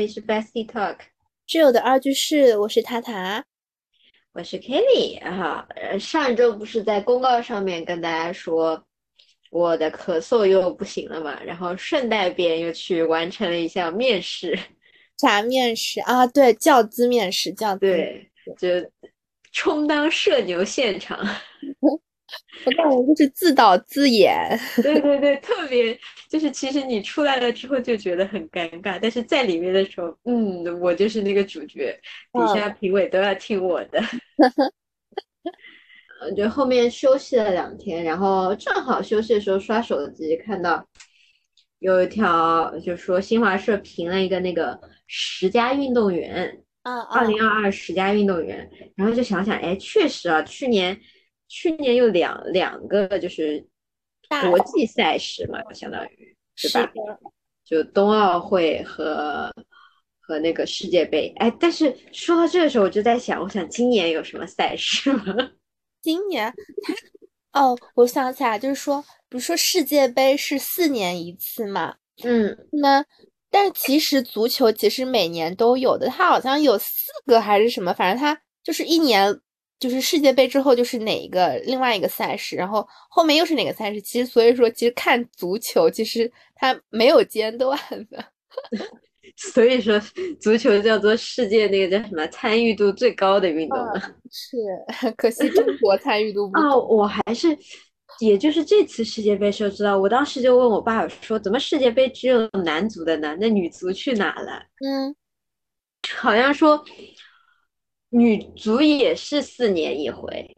这里是 Bestie Talk，挚友的二居室，我是塔塔，我是 Kelly 哈。呃，上一周不是在公告上面跟大家说我的咳嗽又不行了嘛，然后顺带便又去完成了一项面试。啥面试啊？对，教资面试，教资对，就充当社牛现场。我感觉就是自导自演，对对对，特别就是其实你出来了之后就觉得很尴尬，但是在里面的时候，嗯，我就是那个主角，底下评委都要听我的。呃，就后面休息了两天，然后正好休息的时候刷手机，看到有一条就说新华社评了一个那个十佳运动员，啊，二零二二十佳运动员，然后就想想，哎，确实啊，去年。去年有两两个就是国际赛事嘛，相当于是吧？就冬奥会和和那个世界杯。哎，但是说到这个时候，我就在想，我想今年有什么赛事吗？今年哦，我想起来，就是说，比如说世界杯是四年一次嘛，嗯，那但是其实足球其实每年都有的，它好像有四个还是什么，反正它就是一年。就是世界杯之后就是哪一个另外一个赛事，然后后面又是哪个赛事？其实所以说，其实看足球其实它没有间断的，所以说足球叫做世界那个叫什么参与度最高的运动了。是，可惜中国参与度不高。我还是，也就是这次世界杯时候知道，我当时就问我爸说，怎么世界杯只有男足的呢？那女足去哪了？嗯，好像说。女足也是四年一回，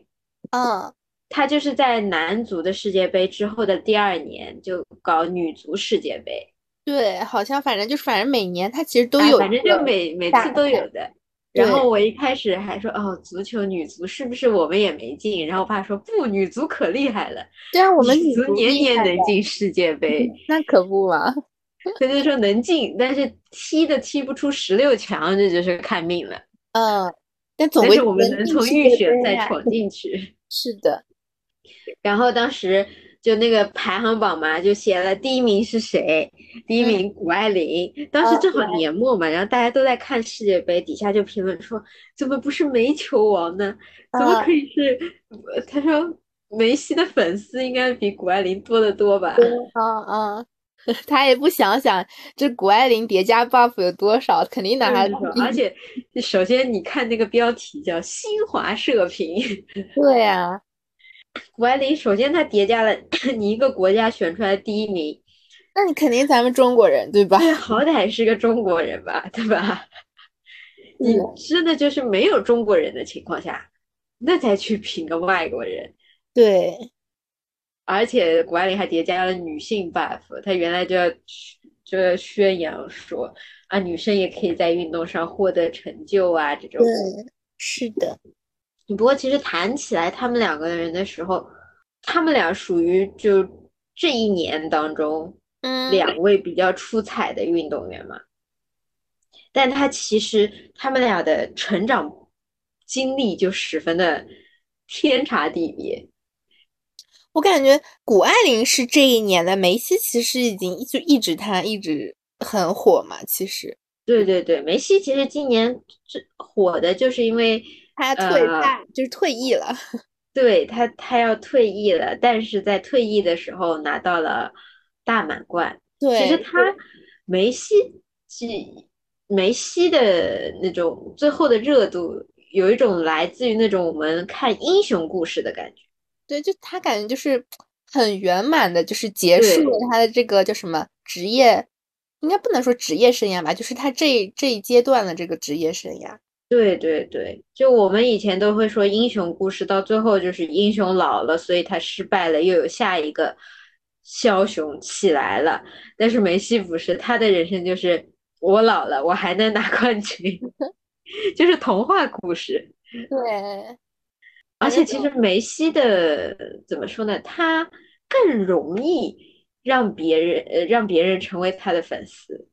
嗯，他就是在男足的世界杯之后的第二年就搞女足世界杯。对，好像反正就是反正每年他其实都有，反正就每每次都有的。然后我一开始还说哦，足球女足是不是我们也没进？然后我爸说不，女足可厉害了。对啊，我们女足年年能进世界杯，那可不嘛。他就说能进，但是踢的踢不出十六强，这就是看命了。嗯。但总归我们能从预选再闯进去。是的，然后当时就那个排行榜嘛，就写了第一名是谁，第一名谷爱凌。当时正好年末嘛，然后大家都在看世界杯，底下就评论说，怎么不是煤球王呢？怎么可以是？他说梅西的粉丝应该比谷爱凌多得多吧？嗯嗯。他也不想想这谷爱凌叠加 buff 有多少，肯定拿他。而且，首先你看那个标题叫新华社评。对呀，谷爱凌首先她叠加了 你一个国家选出来第一名，那你肯定咱们中国人对吧？对，好歹是个中国人吧，对吧？你真的就是没有中国人的情况下，那再去评个外国人，对。而且谷爱凌还叠加了女性 buff，她原来就要就要宣扬说啊，女生也可以在运动上获得成就啊，这种。对，是的。不过其实谈起来他们两个人的时候，他们俩属于就这一年当中，嗯，两位比较出彩的运动员嘛。但他其实他们俩的成长经历就十分的天差地别。我感觉谷爱凌是这一年的，梅西其实已经就一直他一直很火嘛。其实，对对对，梅西其实今年最火的就是因为他退赛，就是退役了。对他，他要退役了，但是在退役的时候拿到了大满贯。对，其实他梅西是梅西的那种最后的热度，有一种来自于那种我们看英雄故事的感觉。对，就他感觉就是很圆满的，就是结束了他的这个叫什么职业，应该不能说职业生涯吧，就是他这这一阶段的这个职业生涯。对对对，就我们以前都会说英雄故事，到最后就是英雄老了，所以他失败了，又有下一个枭雄起来了。但是梅西不是，他的人生就是我老了，我还能拿冠军，就是童话故事。对。而且其实梅西的怎么说呢？他更容易让别人呃让别人成为他的粉丝。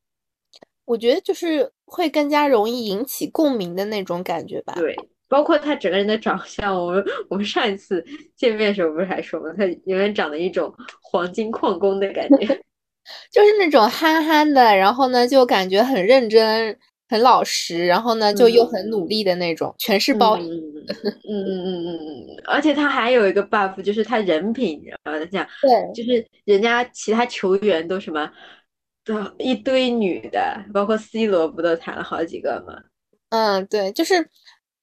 我觉得就是会更加容易引起共鸣的那种感觉吧。对，包括他整个人的长相，我们我们上一次见面的时候不是还说吗？他永远长得一种黄金矿工的感觉。就是那种憨憨的，然后呢就感觉很认真、很老实，然后呢就又很努力的那种，全是包。嗯嗯嗯嗯嗯嗯，而且他还有一个 buff，就是他人品，你知道吗这样，对，就是人家其他球员都什么，都一堆女的，包括 C 罗不都谈了好几个吗？嗯，对，就是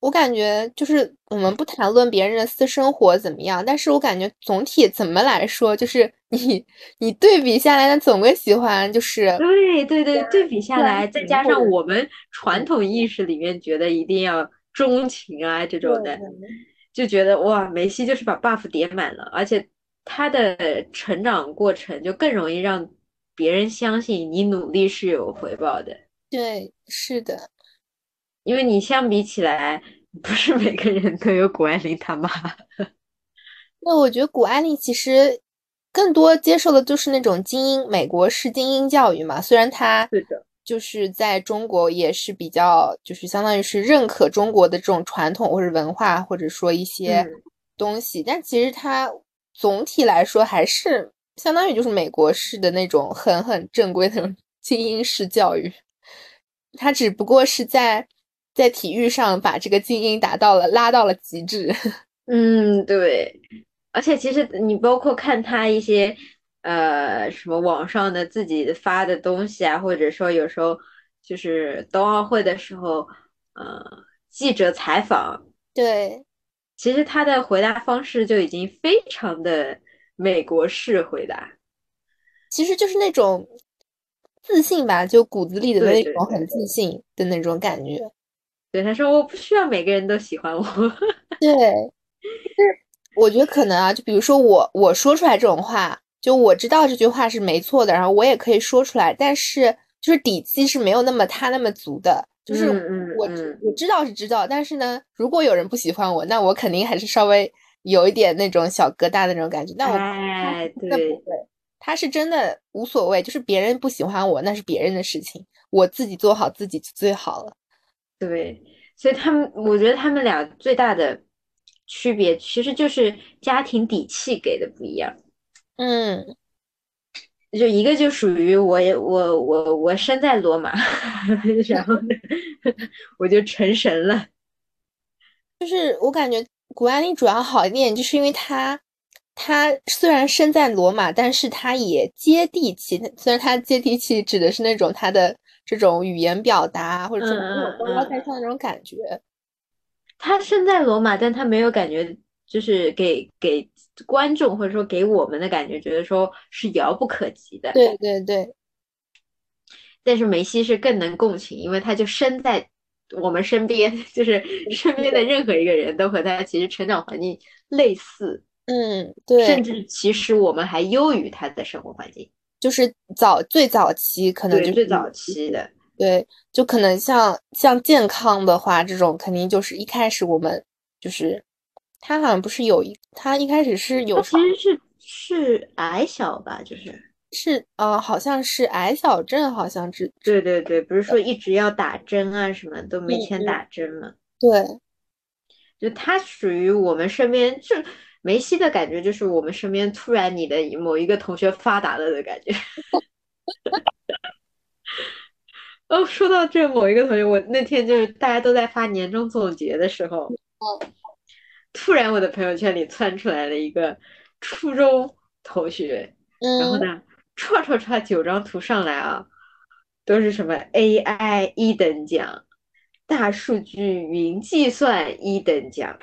我感觉就是我们不谈论别人的私生活怎么样，但是我感觉总体怎么来说，就是 你你对比下来，那总归喜欢就是对对对，对比下来，再加上我们传统意识里面觉得一定要钟情啊这种的，就觉得哇，梅西就是把 buff 叠满了，而且他的成长过程就更容易让别人相信你努力是有回报的。对，是的。因为你相比起来，不是每个人都有谷爱凌他妈。那我觉得谷爱凌其实更多接受的就是那种精英美国式精英教育嘛。虽然他是的，就是在中国也是比较，就是相当于是认可中国的这种传统或者文化，或者说一些东西，但其实它总体来说还是相当于就是美国式的那种很很正规的那 种精英式教育。他只不过是在。在体育上把这个精英达到了拉到了极致，嗯，对，而且其实你包括看他一些呃什么网上的自己发的东西啊，或者说有时候就是冬奥会的时候，呃，记者采访，对，其实他的回答方式就已经非常的美国式回答，其实就是那种自信吧，就骨子里的那种很自信的那种感觉。对他说：“我不需要每个人都喜欢我。”对，就是我觉得可能啊，就比如说我我说出来这种话，就我知道这句话是没错的，然后我也可以说出来，但是就是底气是没有那么他那么足的。就是我我知道是知道，但是呢，如果有人不喜欢我，那我肯定还是稍微有一点那种小疙瘩的那种感觉。那我哎，对对，他是真的无所谓，就是别人不喜欢我那是别人的事情，我自己做好自己就最好了。对，所以他们，我觉得他们俩最大的区别其实就是家庭底气给的不一样。嗯，就一个就属于我，我我我生在罗马，然后呢，我就成神了。就是我感觉谷爱凌主要好一点，就是因为她，她虽然生在罗马，但是她也接地气。虽然她接地气指的是那种她的。这种语言表达，或者说那种高高在上的那种感觉，他身在罗马，但他没有感觉，就是给给观众或者说给我们的感觉，觉得说是遥不可及的。对对对。但是梅西是更能共情，因为他就身在我们身边，就是身边的任何一个人都和他其实成长环境类似。嗯，对。甚至其实我们还优于他的生活环境。就是早最早期可能就是最早期的，对，就可能像像健康的话，这种肯定就是一开始我们就是他好像不是有一他一开始是有其实是是矮小吧，就是。是呃好像是矮小症，好像是对对对，不是说一直要打针啊什么都没钱打。针嘛，对，就他属于我们身边就。梅西的感觉就是我们身边突然你的某一个同学发达了的感觉。哦，说到这某一个同学，我那天就是大家都在发年终总结的时候，突然我的朋友圈里窜出来了一个初中同学，然后呢，唰唰唰九张图上来啊，都是什么 AI 一等奖、大数据云计算一等奖。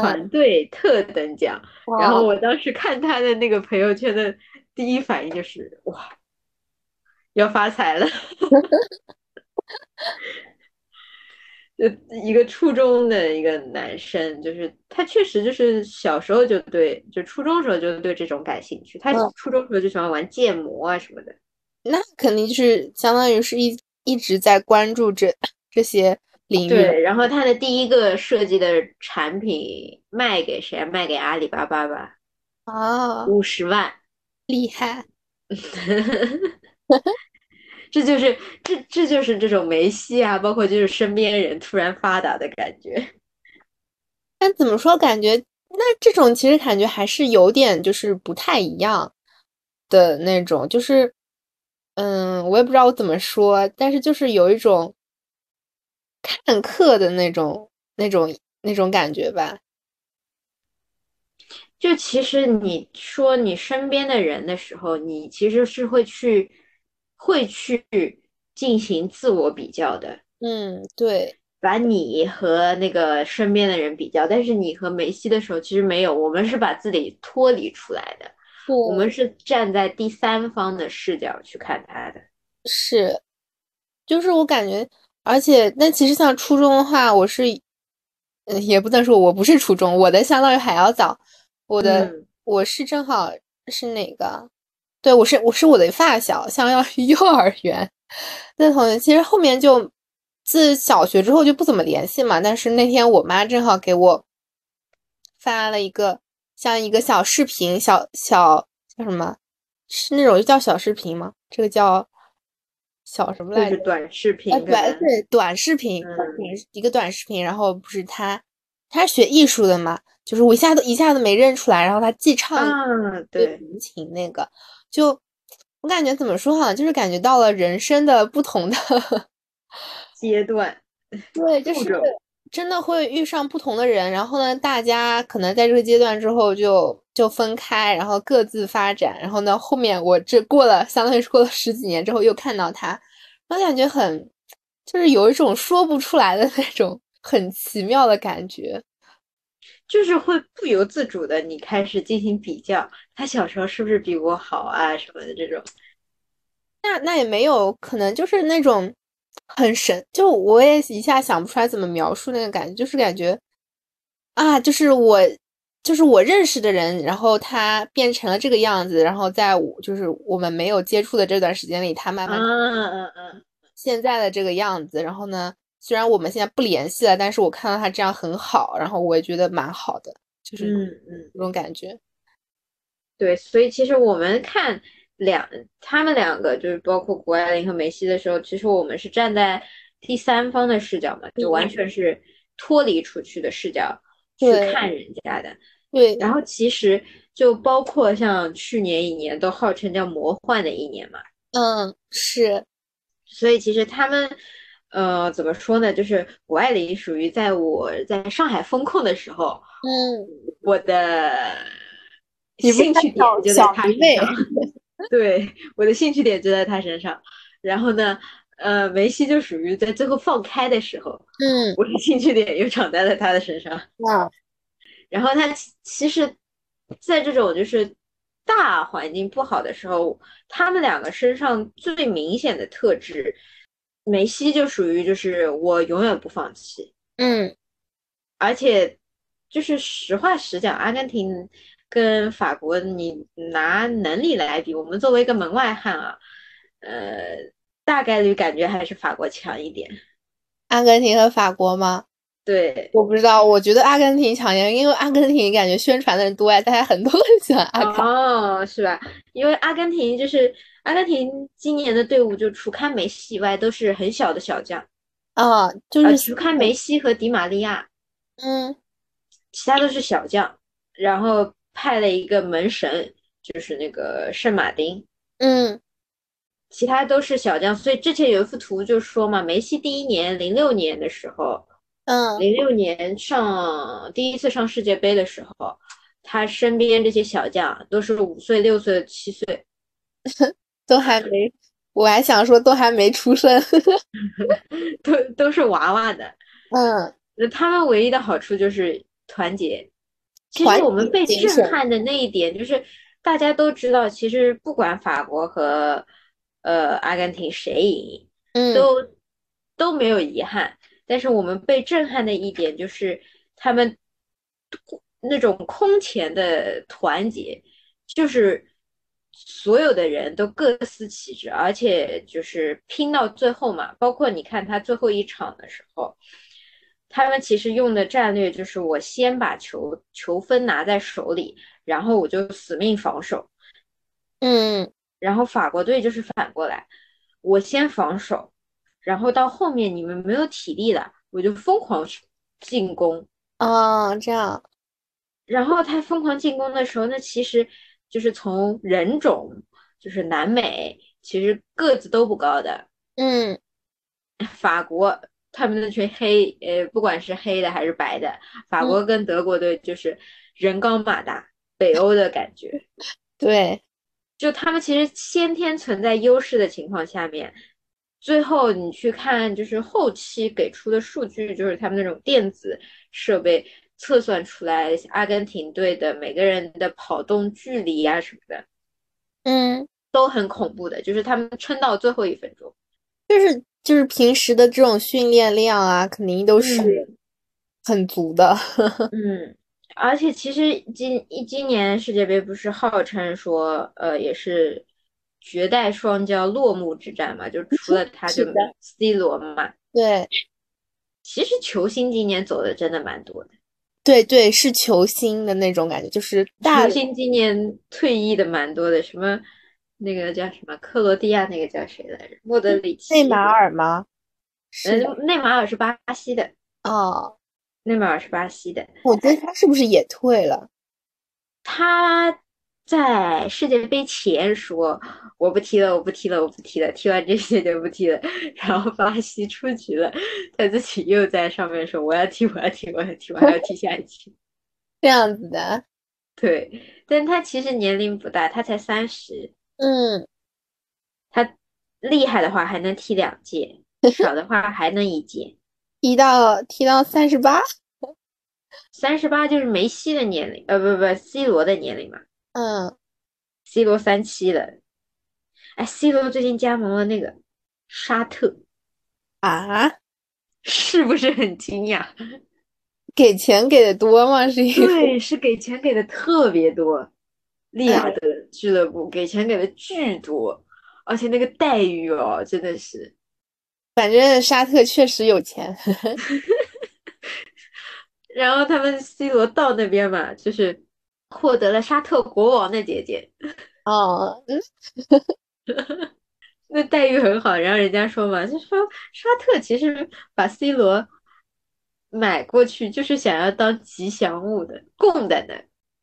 团队特等奖，然后我当时看他的那个朋友圈的第一反应就是哇，要发财了！就一个初中的一个男生，就是他确实就是小时候就对，就初中时候就对这种感兴趣。他初中时候就喜欢玩建模啊什么的，那肯定就是相当于是一一直在关注这这些。对，然后他的第一个设计的产品卖给谁？卖给阿里巴巴吧。哦，五十万，厉害。这就是这这就是这种梅西啊，包括就是身边人突然发达的感觉。但怎么说？感觉那这种其实感觉还是有点就是不太一样的那种，就是嗯，我也不知道我怎么说，但是就是有一种看客的那种、那种、那种感觉吧。就其实你说你身边的人的时候，你其实是会去会去进行自我比较的。嗯，对，把你和那个身边的人比较，但是你和梅西的时候其实没有，我们是把自己脱离出来的，我们是站在第三方的视角去看他的。是，就是我感觉，而且那其实像初中的话，我是，嗯，也不能说我不是初中，我的相当于还要早。我的我是正好是哪个？对我是我是我的发小，相当于幼儿园那同学。其实后面就自小学之后就不怎么联系嘛。但是那天我妈正好给我发了一个像一个小视频，小小叫什么？是那种叫小视频吗？这个叫小什么来着？短视频。短对短视频，一个短视频。然后不是他，他是学艺术的嘛？就是我一下子一下子没认出来，然后他既唱对弹琴那个，就我感觉怎么说哈，就是感觉到了人生的不同的 阶段，对，就是真的会遇上不同的人，然后呢，大家可能在这个阶段之后就就分开，然后各自发展，然后呢，后面我这过了，相当于是过了十几年之后又看到他，我感觉很就是有一种说不出来的那种很奇妙的感觉。就是会不由自主的，你开始进行比较，他小时候是不是比我好啊什么的这种。那那也没有可能，就是那种很神，就我也一下想不出来怎么描述那个感觉，就是感觉啊，就是我就是我认识的人，然后他变成了这个样子，然后在我就是我们没有接触的这段时间里，他慢慢嗯嗯嗯现在的这个样子，然后呢？虽然我们现在不联系了，但是我看到他这样很好，然后我也觉得蛮好的，就是嗯嗯这种感觉。对，所以其实我们看两他们两个，就是包括谷爱凌和梅西的时候，其实我们是站在第三方的视角嘛，就完全是脱离出去的视角去看人家的。对。然后其实就包括像去年一年都号称叫魔幻的一年嘛。嗯，是。所以其实他们。呃，怎么说呢？就是谷爱凌属于在我在上海风控的时候，嗯，我的兴趣点就在她身上。对，我的兴趣点就在他身上。然后呢，呃，梅西就属于在最后放开的时候，嗯，我的兴趣点又长在了他的身上。哇，然后他其实，在这种就是大环境不好的时候，他们两个身上最明显的特质。梅西就属于就是我永远不放弃，嗯，而且就是实话实讲，阿根廷跟法国，你拿能力来比，我们作为一个门外汉啊，呃，大概率感觉还是法国强一点。阿根廷和法国吗？对，我不知道，我觉得阿根廷强一点，因为阿根廷感觉宣传的人多呀，大家很多很喜欢阿根廷，哦，是吧？因为阿根廷就是。阿根廷今年的队伍就除开梅西以外都是很小的小将，啊，就是除开梅西和迪玛利亚，嗯，其他都是小将，然后派了一个门神，就是那个圣马丁，嗯，其他都是小将，所以之前有一幅图就说嘛，梅西第一年零六年的时候，嗯，零六年上第一次上世界杯的时候，他身边这些小将都是五岁、六岁、七岁。都还没，我还想说都还没出生，都都是娃娃的。嗯，那他们唯一的好处就是团结。其实我们被震撼的那一点就是，大家都知道，其实不管法国和呃阿根廷谁赢，嗯，都都没有遗憾。但是我们被震撼的一点就是，他们那种空前的团结，就是。所有的人都各司其职，而且就是拼到最后嘛。包括你看他最后一场的时候，他们其实用的战略就是我先把球球分拿在手里，然后我就死命防守。嗯，然后法国队就是反过来，我先防守，然后到后面你们没有体力了，我就疯狂进攻。哦，这样。然后他疯狂进攻的时候，那其实。就是从人种，就是南美，其实个子都不高的。嗯，法国他们那群黑，呃，不管是黑的还是白的，法国跟德国队就是人高马大，北欧的感觉。对，就他们其实先天存在优势的情况下面，最后你去看就是后期给出的数据，就是他们那种电子设备测算出来阿根廷队的每个人的跑动距离啊什么的，嗯，都很恐怖的，就是他们撑到最后一分钟。就是就是平时的这种训练量啊，肯定都是很足的。嗯，而且其实今一今年世界杯不是号称说，呃，也是绝代双骄落幕之战嘛，就除了他 就 C 罗嘛。对，其实球星今年走的真的蛮多的。对对，是球星的那种感觉，就是球星今年退役的蛮多的，什么。那个叫什么？克罗地亚那个叫谁来着？莫德里奇。内马尔吗？嗯，内马尔是巴西的。哦，内马尔是巴西的。我觉得他是不是也退了？他在世界杯前说：“我不踢了，我不踢了，我不踢了，踢完这些就不踢了。”然后巴西出局了，他自己又在上面说：“我要踢，我要踢，我要踢，我还要踢下一期。”这样子的。对，但他其实年龄不大，他才三十。嗯，他厉害的话还能踢两届，少的话还能一届，踢到踢到三十八，三十八就是梅西的年龄，呃，不不，C 罗的年龄嘛。嗯，C 罗三七了，哎，C 罗最近加盟了那个沙特，啊，是不是很惊讶？给钱给的多吗？是？对，是给钱给的特别多。利雅得俱乐部给钱给的巨多，而且那个待遇哦，真的是，反正沙特确实有钱。然后他们 C 罗到那边嘛，就是获得了沙特国王的姐姐。哦，嗯，那待遇很好。然后人家说嘛，就说沙特其实把 C 罗买过去就是想要当吉祥物的，供的呢。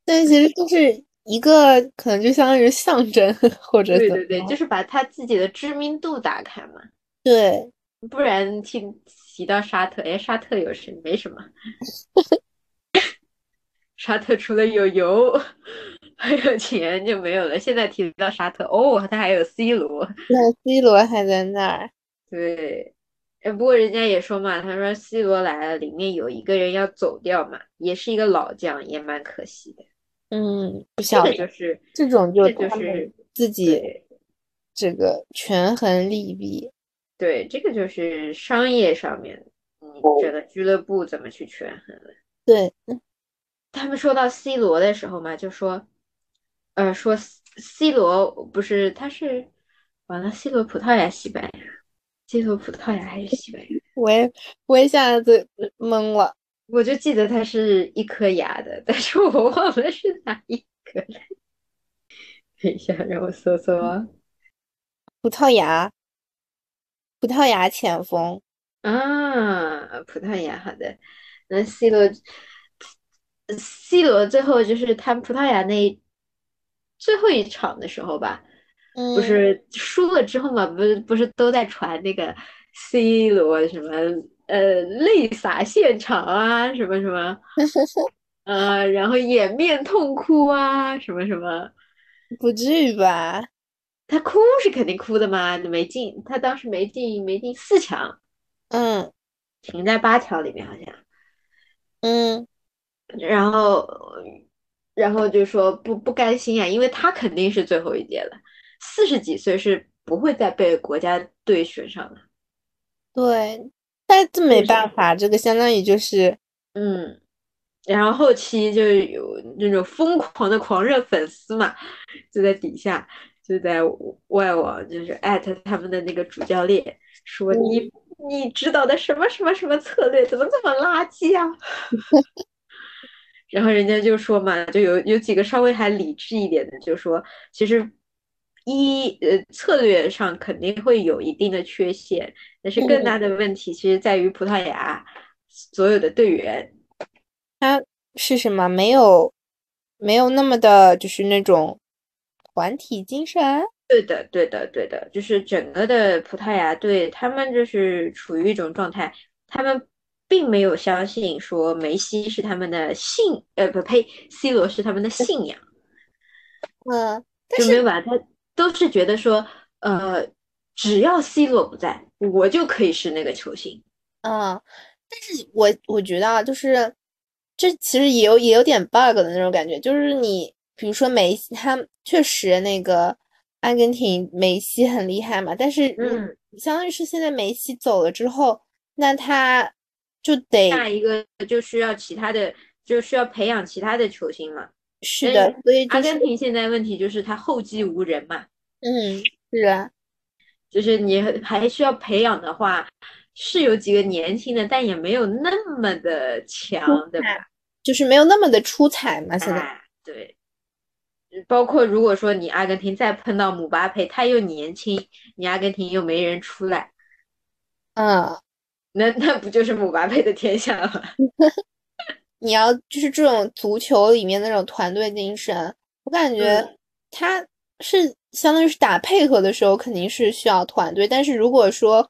但其实就是。一个可能就相当于象征，或者对对对，就是把他自己的知名度打开嘛。对，不然提提到沙特，哎，沙特有谁？没什么。沙特除了有油还有钱就没有了。现在提到沙特，哦，他还有 C 罗。那 C 罗还在那儿。对，哎，不过人家也说嘛，他说 C 罗来了，里面有一个人要走掉嘛，也是一个老将，也蛮可惜的。嗯，不晓得，就是这种就就是自己这个权衡利弊。对，这个就是商业上面，你觉得俱乐部怎么去权衡了？对，他们说到 C 罗的时候嘛，就说，呃，说 C 罗不是他是完了，C 罗葡萄牙、西班牙，C 罗葡萄牙还是西班牙？我也我一下子懵了。我就记得它是一颗牙的，但是我忘了是哪一颗了。等一下，让我搜搜啊。葡萄牙，葡萄牙前锋啊，葡萄牙，好的。那 C 罗，C 罗最后就是他葡萄牙那最后一场的时候吧，不是输了之后嘛，不是不是都在传那个 C 罗什么？呃，泪洒现场啊，什么什么，呃，然后掩面痛哭啊，什么什么，不至于吧？他哭是肯定哭的嘛，没进，他当时没进，没进四强，嗯，停在八强里面好像，嗯，然后，然后就说不不甘心啊，因为他肯定是最后一届了，四十几岁是不会再被国家队选上了，对。但这没办法，这个相当于就是，嗯，然后后期就有那种疯狂的狂热粉丝嘛，就在底下就在外网就是艾特他们的那个主教练，说你你指导的什么什么什么策略怎么这么垃圾啊？然后人家就说嘛，就有有几个稍微还理智一点的，就说其实。一呃，策略上肯定会有一定的缺陷，但是更大的问题其实在于葡萄牙所有的队员，他是什么？没有，没有那么的，就是那种团体精神。对的，对的，对的，就是整个的葡萄牙队，他们就是处于一种状态，他们并没有相信说梅西是他们的信，呃，不呸，C 罗是他们的信仰，嗯，就没有把他，都是觉得说，呃，只要 C 罗不在，我就可以是那个球星。嗯，但是我我觉得啊，就是这其实也有也有点 bug 的那种感觉，就是你比如说梅西，他确实那个。阿根廷梅西很厉害嘛，但是嗯，相当于是现在梅西走了之后，那他就得下一个就需要其他的，就需要培养其他的球星嘛。是的，所以阿根廷现在问题就是他后继无人嘛。嗯，是啊，就是你还需要培养的话，是有几个年轻的，但也没有那么的强，对吧？就是没有那么的出彩嘛，现在对。包括如果说你阿根廷再碰到姆巴佩，他又年轻，你阿根廷又没人出来，嗯，那那不就是姆巴佩的天下了？你要就是这种足球里面那种团队精神，我感觉他是相当于是打配合的时候肯定是需要团队，但是如果说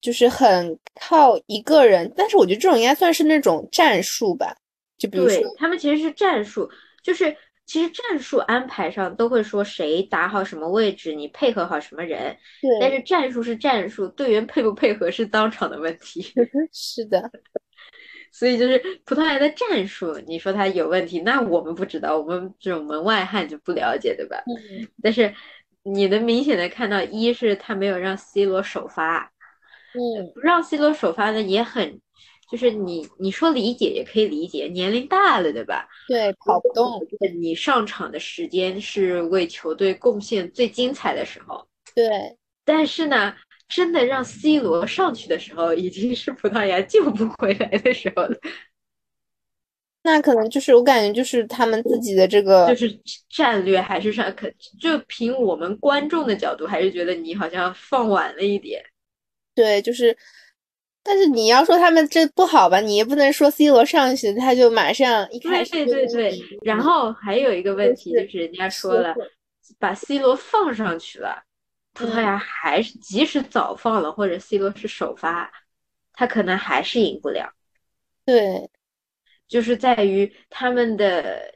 就是很靠一个人，但是我觉得这种应该算是那种战术吧，就比如说他们其实是战术，就是。其实战术安排上都会说谁打好什么位置，你配合好什么人。对。但是战术是战术，队员配不配合是当场的问题。是的。所以就是葡萄牙的战术，你说他有问题，那我们不知道，我们这种门外汉就不了解，对吧？嗯。但是你能明显的看到，一是他没有让 C 罗首发。嗯。不让 C 罗首发呢，也很。就是你，你说理解也可以理解，年龄大了，对吧？对，跑不动。你上场的时间是为球队贡献最精彩的时候。对。但是呢，真的让 C 罗上去的时候，已经是葡萄牙救不回来的时候了。那可能就是我感觉，就是他们自己的这个，就是战略还是上，可就凭我们观众的角度，还是觉得你好像放晚了一点。对，就是。但是你要说他们这不好吧，你也不能说 C 罗上去他就马上一开始。对对对，然后还有一个问题就是人家说了，把 C 罗放上去了，葡萄牙还是即使早放了或者 C 罗是首发，他可能还是赢不了。对，就是在于他们的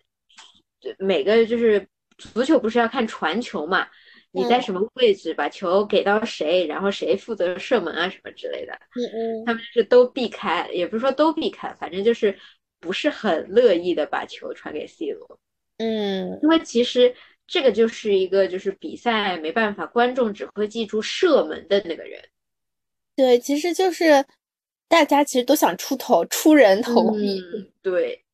每个就是足球不是要看传球嘛。你在什么位置把球给到谁，然后谁负责射门啊什么之类的。嗯嗯，他们是都避开，也不是说都避开，反正就是不是很乐意的把球传给 C 罗。嗯，因为其实这个就是一个就是比赛没办法，观众只会记住射门的那个人。对，其实就是大家其实都想出头，出人头地。对，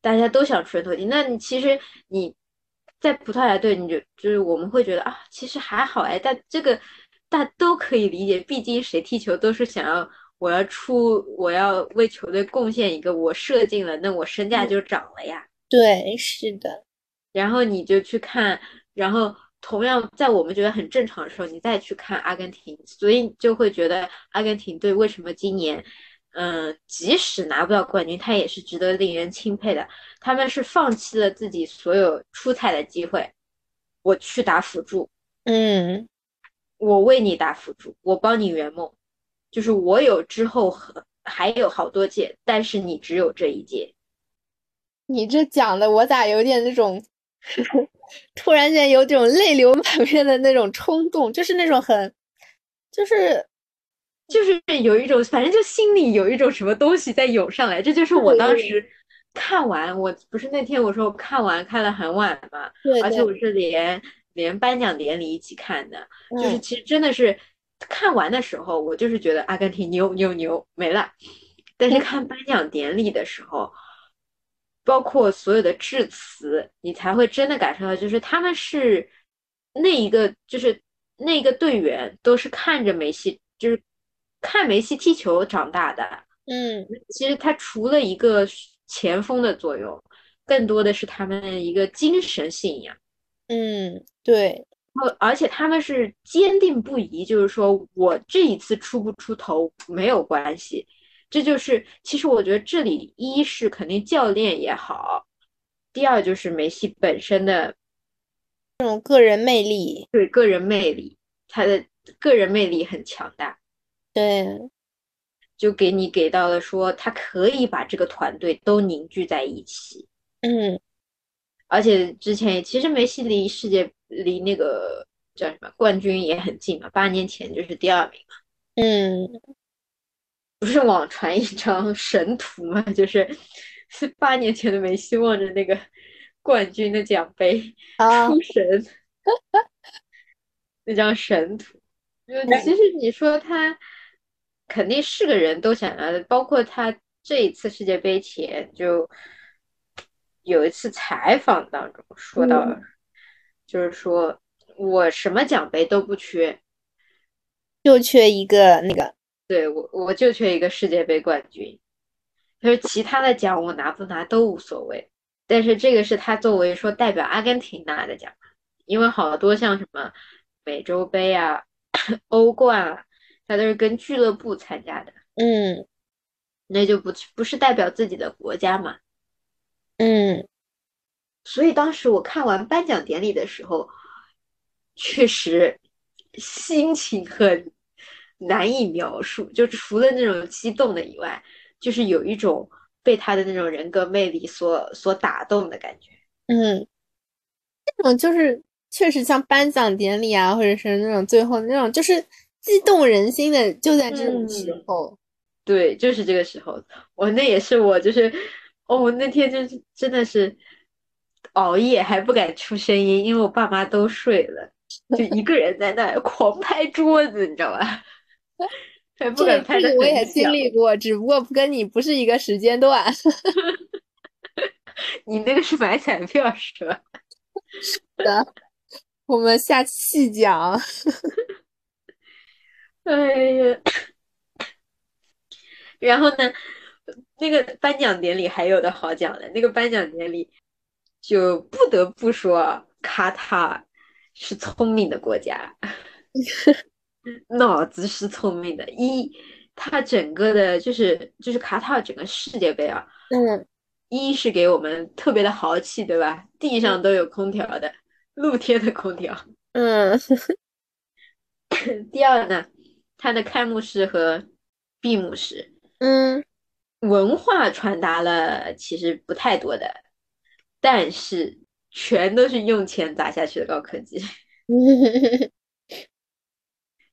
大家都想出人头地。那你其实你。在葡萄牙队，你就就是我们会觉得啊，其实还好哎，但这个大都可以理解，毕竟谁踢球都是想要我要出，我要为球队贡献一个，我射进了，那我身价就涨了呀。对，是的。然后你就去看，然后同样在我们觉得很正常的时候，你再去看阿根廷，所以就会觉得阿根廷队为什么今年。嗯，即使拿不到冠军，他也是值得令人钦佩的。他们是放弃了自己所有出彩的机会，我去打辅助，嗯，我为你打辅助，我帮你圆梦，就是我有之后和还有好多届，但是你只有这一届。你这讲的，我咋有点那种，突然间有种泪流满面的那种冲动，就是那种很，就是。就是有一种，反正就心里有一种什么东西在涌上来，这就是我当时看完，我不是那天我说我看完看了很晚嘛，而且我是连连颁奖典礼一起看的，就是。其实真的是看完的时候，我就是觉得阿根廷牛牛牛没了，但是看颁奖典礼的时候，包括所有的致辞，你才会真的感受到，就是他们是那一个，就是那个队员都是看着梅西，就是。看梅西踢球长大的，嗯，其实他除了一个前锋的作用，更多的是他们一个精神信仰，嗯，对，而且他们是坚定不移，就是说我这一次出不出头没有关系，这就是其实我觉得这里一是肯定教练也好，第二就是梅西本身的这种个人魅力，对个人魅力，他的个人魅力很强大，对，就给你给到了说他可以把这个团队都凝聚在一起。嗯。而且之前其实梅西离世界离那个叫什么冠军也很近嘛，八年前就是第二名嘛，嗯，不是网传一张神图嘛，就是是八年前的梅西望着那个冠军的奖杯啊，出神，那张神图。就其实你说他肯定是个人都想要的，包括他这一次世界杯前就有一次采访当中说到，嗯。就是说我什么奖杯都不缺，就缺一个那个，对我我就缺一个世界杯冠军，就是其他的奖我拿不拿都无所谓，但是这个是他作为说代表阿根廷拿的奖，因为好多像什么美洲杯啊、欧冠啊，他都是跟俱乐部参加的，嗯。那就不不是代表自己的国家嘛。嗯。所以当时我看完颁奖典礼的时候，确实心情很难以描述。就除了那种激动的以外，就是有一种被他的那种人格魅力所所打动的感觉。嗯，这种就是确实像颁奖典礼啊，或者是那种最后那种就是激动人心的，就在这种时嗯候。对，就是这个时候，我那也是我就是，哦，我那天就是真的是熬夜还不敢出声音，因为我爸妈都睡了，就一个人在那狂拍桌子，你知道吧？还不这个敢拍这个我也经。历过，只不过跟你不是一个时间段。你那个是买彩票是吧？是的，我们下期细讲。哎呀，然后呢，那个颁奖典礼还有的好讲的，那个颁奖典礼就不得不说，卡塔尔是聪明的国家，脑子是聪明的。一，它整个的就是就是卡塔尔整个世界杯啊，嗯一是给我们特别的豪气，对吧？地上都有空调的，露天的空调。嗯 第二呢，它的开幕式和闭幕式嗯文化传达了其实不太多的，但是全都是用钱砸下去的高科技，嗯，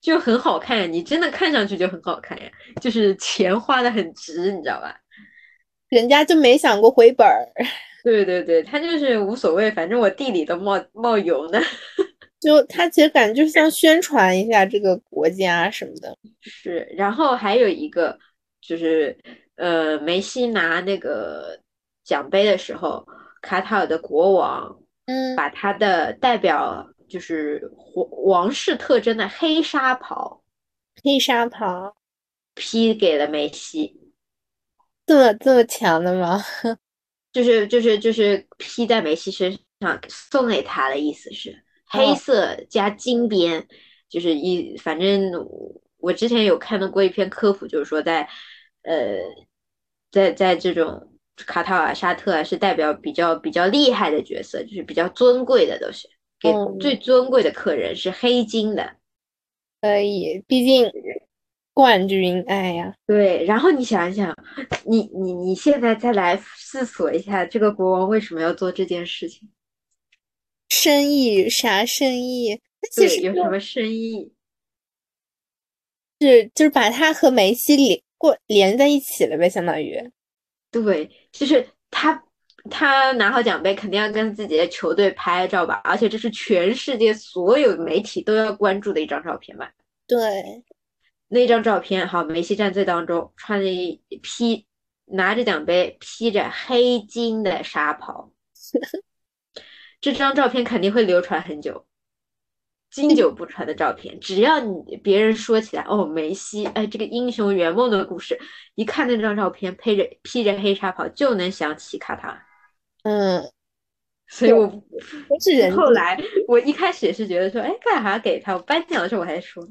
就很好看。你真的看上去就很好看呀，就是钱花的很值，你知道吧？人家就没想过回本儿，对对对，他就是无所谓，反正我地里都冒冒油呢。就他其实感觉就是像宣传一下这个国家什么的。是，然后还有一个就是，呃，梅西拿那个奖杯的时候，卡塔尔的国王嗯把他的代表就是皇王室特征的黑纱袍。黑纱袍。披给了梅西，这么这么强的吗？就是就是就是披在梅西身上送给他的意思是黑哦色加金边，就是一反正我之前有看到过一篇科普，就是说在呃在在这种卡塔尔、沙特啊是代表比较比较厉害的角色，就是比较尊贵的都是给嗯最尊贵的客人是黑金的。可以，毕竟冠军，哎呀，对，然后你想一想，你你你现在再来思索一下，这个国王为什么要做这件事情？生意啥生意？其对，实有什么生意？是就是把他和梅西连过连在一起了呗，相当于。对，就是他他拿好奖杯，肯定要跟自己的球队拍照吧，而且这是全世界所有媒体都要关注的一张照片吧。对，那张照片，好，梅西站最当中，穿着一披拿着奖杯，披着黑金的纱袍，这张照片肯定会流传很久。经久不传的照片，只要你别人说起来，哦，梅西，哎，这个英雄圆梦的故事，一看那张照片，披着披着黑纱袍，就能想起卡塔尔。嗯，所以我都是人后来我一开始也是觉得说，哎，干啥给他？我颁奖的时候我还说，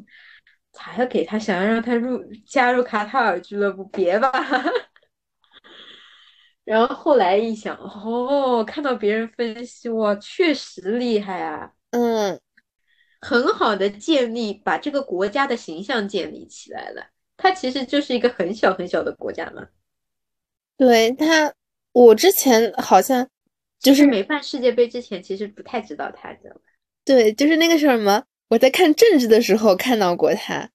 咋要给他？想要让他入加入卡塔尔俱乐部？别吧。然后后来一想，哦，看到别人分析，哇，确实厉害啊。嗯很好的建立把这个国家的形象建立起来了。它其实就是一个很小很小的国家嘛。对他，我之前好像就是没办世界杯之前，其实不太知道他，知道吧？对，就是那个什么，我在看政治的时候看到过他，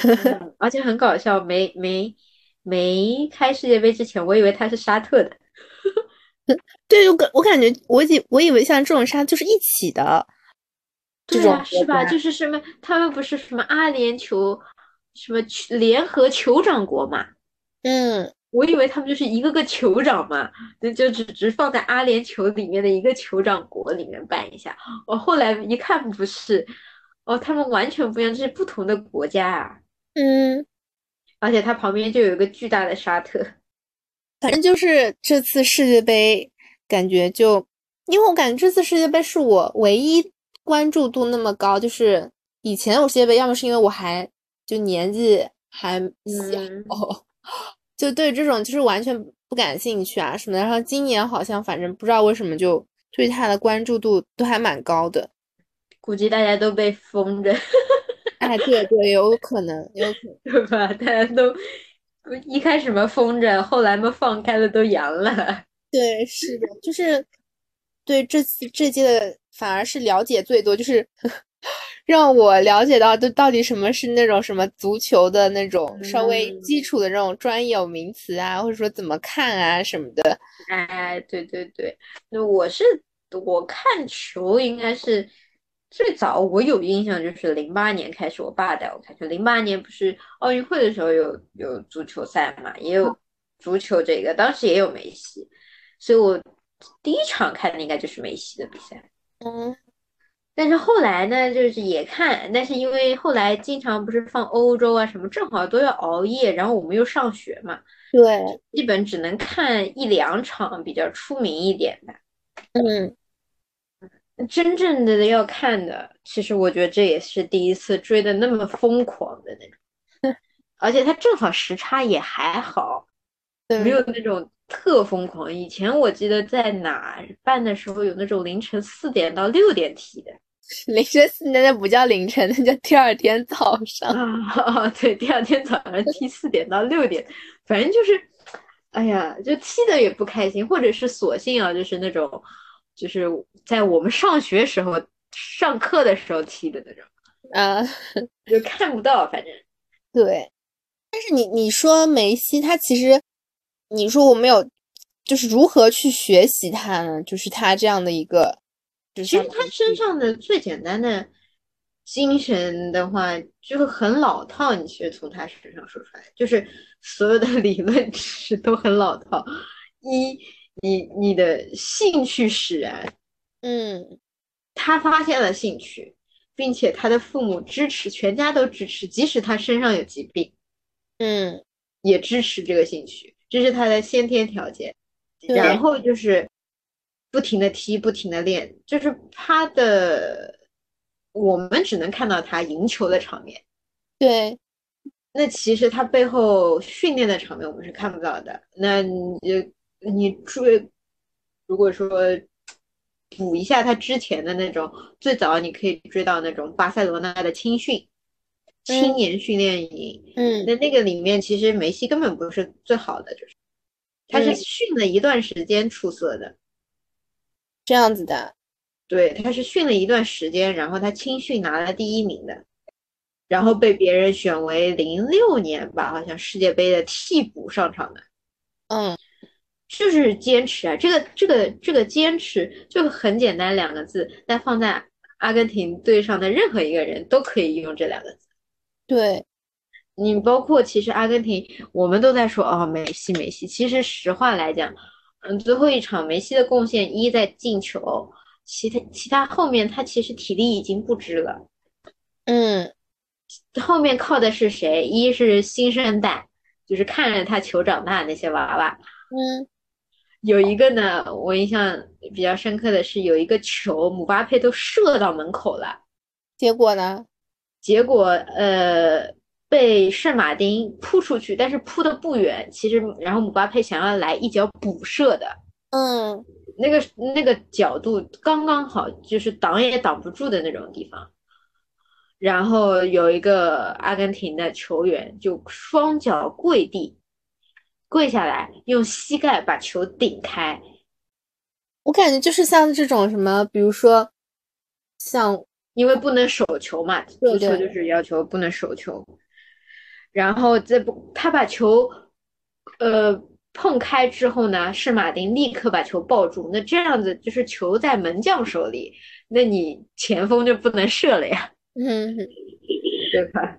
而且很搞笑，没没没开世界杯之前，我以为他是沙特的。对，我感我感觉我以我以为像这种沙就是一起的，对啊，是吧？就是什么，他们不是什么阿联酋什么联合酋长国嘛？嗯，我以为他们就是一个个酋长嘛，就就只只放在阿联酋里面的一个酋长国里面办一下。我后来一看不是，哦，他们完全不一样，这是不同的国家啊。嗯，而且它旁边就有一个巨大的沙特。反正就是这次世界杯，感觉就，因为我感觉这次世界杯是我唯一关注度那么高，就是以前我世界杯，要么是因为我还就年纪还小，就对这种就是完全不感兴趣啊什么的。然后今年好像反正不知道为什么就对他的关注度都还蛮高的，估计大家都被封着。哎，对对，有可能，有可能，对吧？大家都。一开始嘛封着，后来嘛放开了，都阳了。对，是的，就是对这次这届的反而是了解最多，就是让我了解到，就到底什么是那种什么足球的那种稍微基础的这种专有名词啊，或者说怎么看啊什么的。哎，对对对，那我是我看球应该是。最早我有印象就是零八年开始，我爸带我看球。零八年不是奥运会的时候有有足球赛嘛，也有足球这个，当时也有梅西，所以我第一场看的应该就是梅西的比赛。嗯，但是后来呢，就是也看，但是因为后来经常不是放欧洲啊什么，正好都要熬夜，然后我们又上学嘛，对，基本只能看一两场比较出名一点的。嗯。真正的要看的，其实我觉得这也是第一次追的那么疯狂的那种，而且它正好时差也还好，没有那种特疯狂。以前我记得在哪办的时候有那种凌晨四点到六点踢的，凌晨四点那不叫凌晨，那叫第二天早上啊。对，第二天早上踢四点到六点，反正就是，哎呀，就踢的也不开心，或者是索性啊，就是那种。就是在我们上学时候上课的时候踢的那种，啊，就看不到，反正 对。但是你你说梅西，他其实你说我没有，就是如何去学习他呢？就是他这样的一个，其实他身上的最简单的精神的话，就是很老套。你其实从他身上说出来，就是所有的 理论知识都很老套。一你你的兴趣使然，嗯，他发现了兴趣，并且他的父母支持，全家都支持，即使他身上有疾病，嗯，也支持这个兴趣，这是他的先天条件。然后就是不停的踢，不停的练，就是他的，我们只能看到他赢球的场面，对，那其实他背后训练的场面我们是看不到的。那你。你追，如果说补一下他之前的那种，最早你可以追到那种巴塞罗那的青训，青年训练营。嗯，那那个里面其实梅西根本不是最好的，就是他是训了一段时间出色的，这样子的。对，他是训了一段时间，然后他青训拿了第一名的，然后被别人选为零六年吧，好像世界杯的替补上场的。嗯。就是坚持啊，这个这个这个坚持就很简单两个字，但放在阿根廷队上的任何一个人都可以用这两个字。对，你包括其实阿根廷，我们都在说哦梅西梅西，其实实话来讲，嗯，最后一场梅西的贡献一在进球，其他其他后面他其实体力已经不支了。嗯，后面靠的是谁？一是新生代，就是看着他球长大那些娃娃。嗯。有一个呢，我印象比较深刻的是，有一个球，姆巴佩都射到门口了，结果呢？结果呃被圣马丁扑出去，但是扑的不远，其实然后姆巴佩想要来一脚补射的，嗯，那个那个角度刚刚好，就是挡也挡不住的那种地方，然后有一个阿根廷的球员就双脚跪地，跪下来用膝盖把球顶开。我感觉就是像这种什么，比如说像因为不能手球嘛，足球就是要求不能手球。然后这不他把球呃碰开之后呢，圣马丁立刻把球抱住。那这样子就是球在门将手里，那你前锋就不能射了呀。嗯，对吧？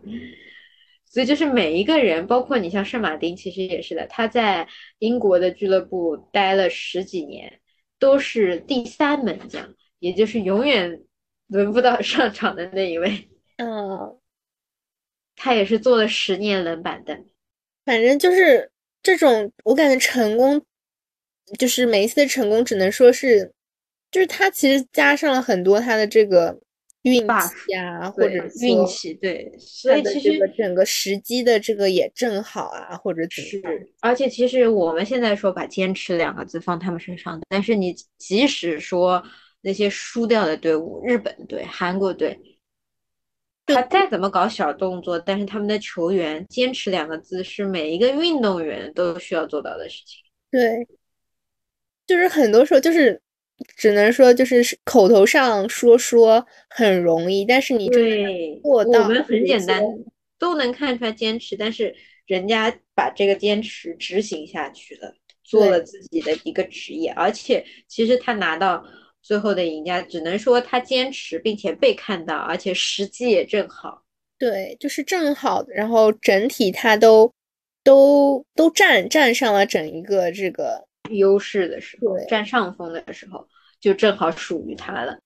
所以就是每一个人，包括你像圣马丁，其实也是的。他在英国的俱乐部待了十几年，都是第三门将，也就是永远轮不到 上场的那一位。嗯，他也是坐了十年冷板凳。反正就是这种，我感觉成功，就是每一次的成功，只能说是，就是他其实加上了很多他的这个。运气啊，或者运气，对，所以其实整个时机的这个也正好啊，或者是，而且其实我们现在说把坚持两个字放他们身上，但是你即使说那些输掉的队伍，日本队、韩国队，他再怎么搞小动作，但是他们的球员坚持两个字是每一个运动员都需要做到的事情。对，就是很多时候就是。只能说就是口头上说说很容易，但是你对做到，我们很简单，都能看出来坚持，但是人家把这个坚持执行下去了，做了自己的一个职业，而且其实他拿到最后的赢家，只能说他坚持并且被看到，而且时机也正好。对，就是正好，然后整体他都都都占占上了整一个这个。优势的时候，占上风的时候，就正好属于他了。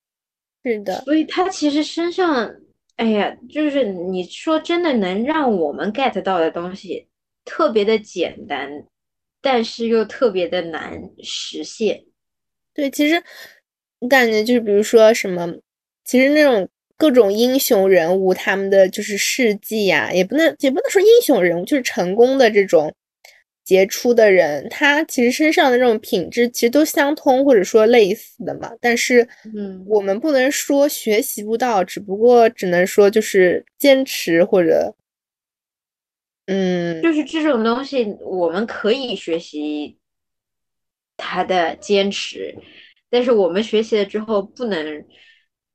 是的，所以他其实身上，哎呀，就是你说真的能让我们 get 到的东西，特别的简单，但是又特别的难实现。对，其实我感觉就是，比如说什么，其实那种各种英雄人物，他们的就是事迹呀，也不能也不能说英雄人物，就是成功的这种。杰出的人，他其实身上的这种品质其实都相通，或者说类似的嘛。但是，嗯，我们不能说学习不到，只不过只能说就是坚持或者，嗯，就是这种东西我们可以学习他的坚持，但是我们学习了之后，不能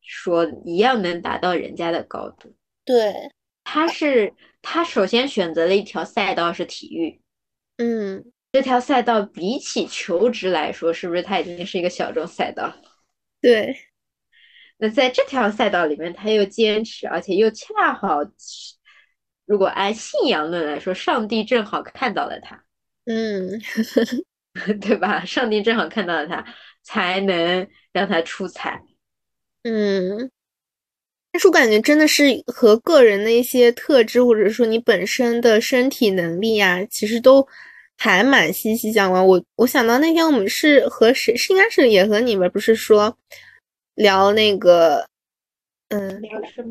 说一样能达到人家的高度。对，他是他首先选择了一条赛道是体育。嗯，这条赛道比起求职来说，是不是它已经是一个小众赛道？对。那在这条赛道里面，他又坚持，而且又恰好，如果按信仰论来说，上帝正好看到了他。嗯，对吧？上帝正好看到了他，才能让他出彩。嗯。但是我感觉真的是和个人的一些特质，或者说你本身的身体能力呀，其实都还蛮息息相关。我我想到那天我们是和谁，是应该是也和你们不是说聊那个，嗯，聊什么？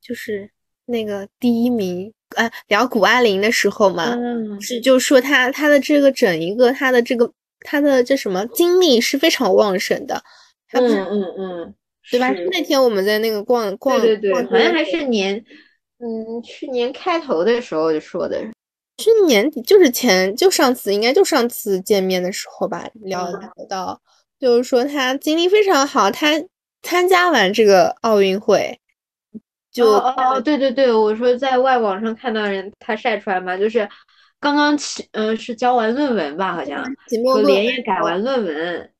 就是那个第一名，哎，聊谷爱凌的时候嘛，嗯，是就说她她的这个整一个她的这个他的这什么精力是非常旺盛的，嗯嗯嗯。对吧？那天我们在那个逛逛，对对对，好像还是年，嗯，去年开头的时候就说的，去年底就是前就上次应该就上次见面的时候吧，聊聊到，就是说他精力非常好，他参加完这个奥运会，就哦对对对，我说在外网上看到人他晒出来嘛，就是刚刚期嗯是交完论文吧，好像就连夜改完论文。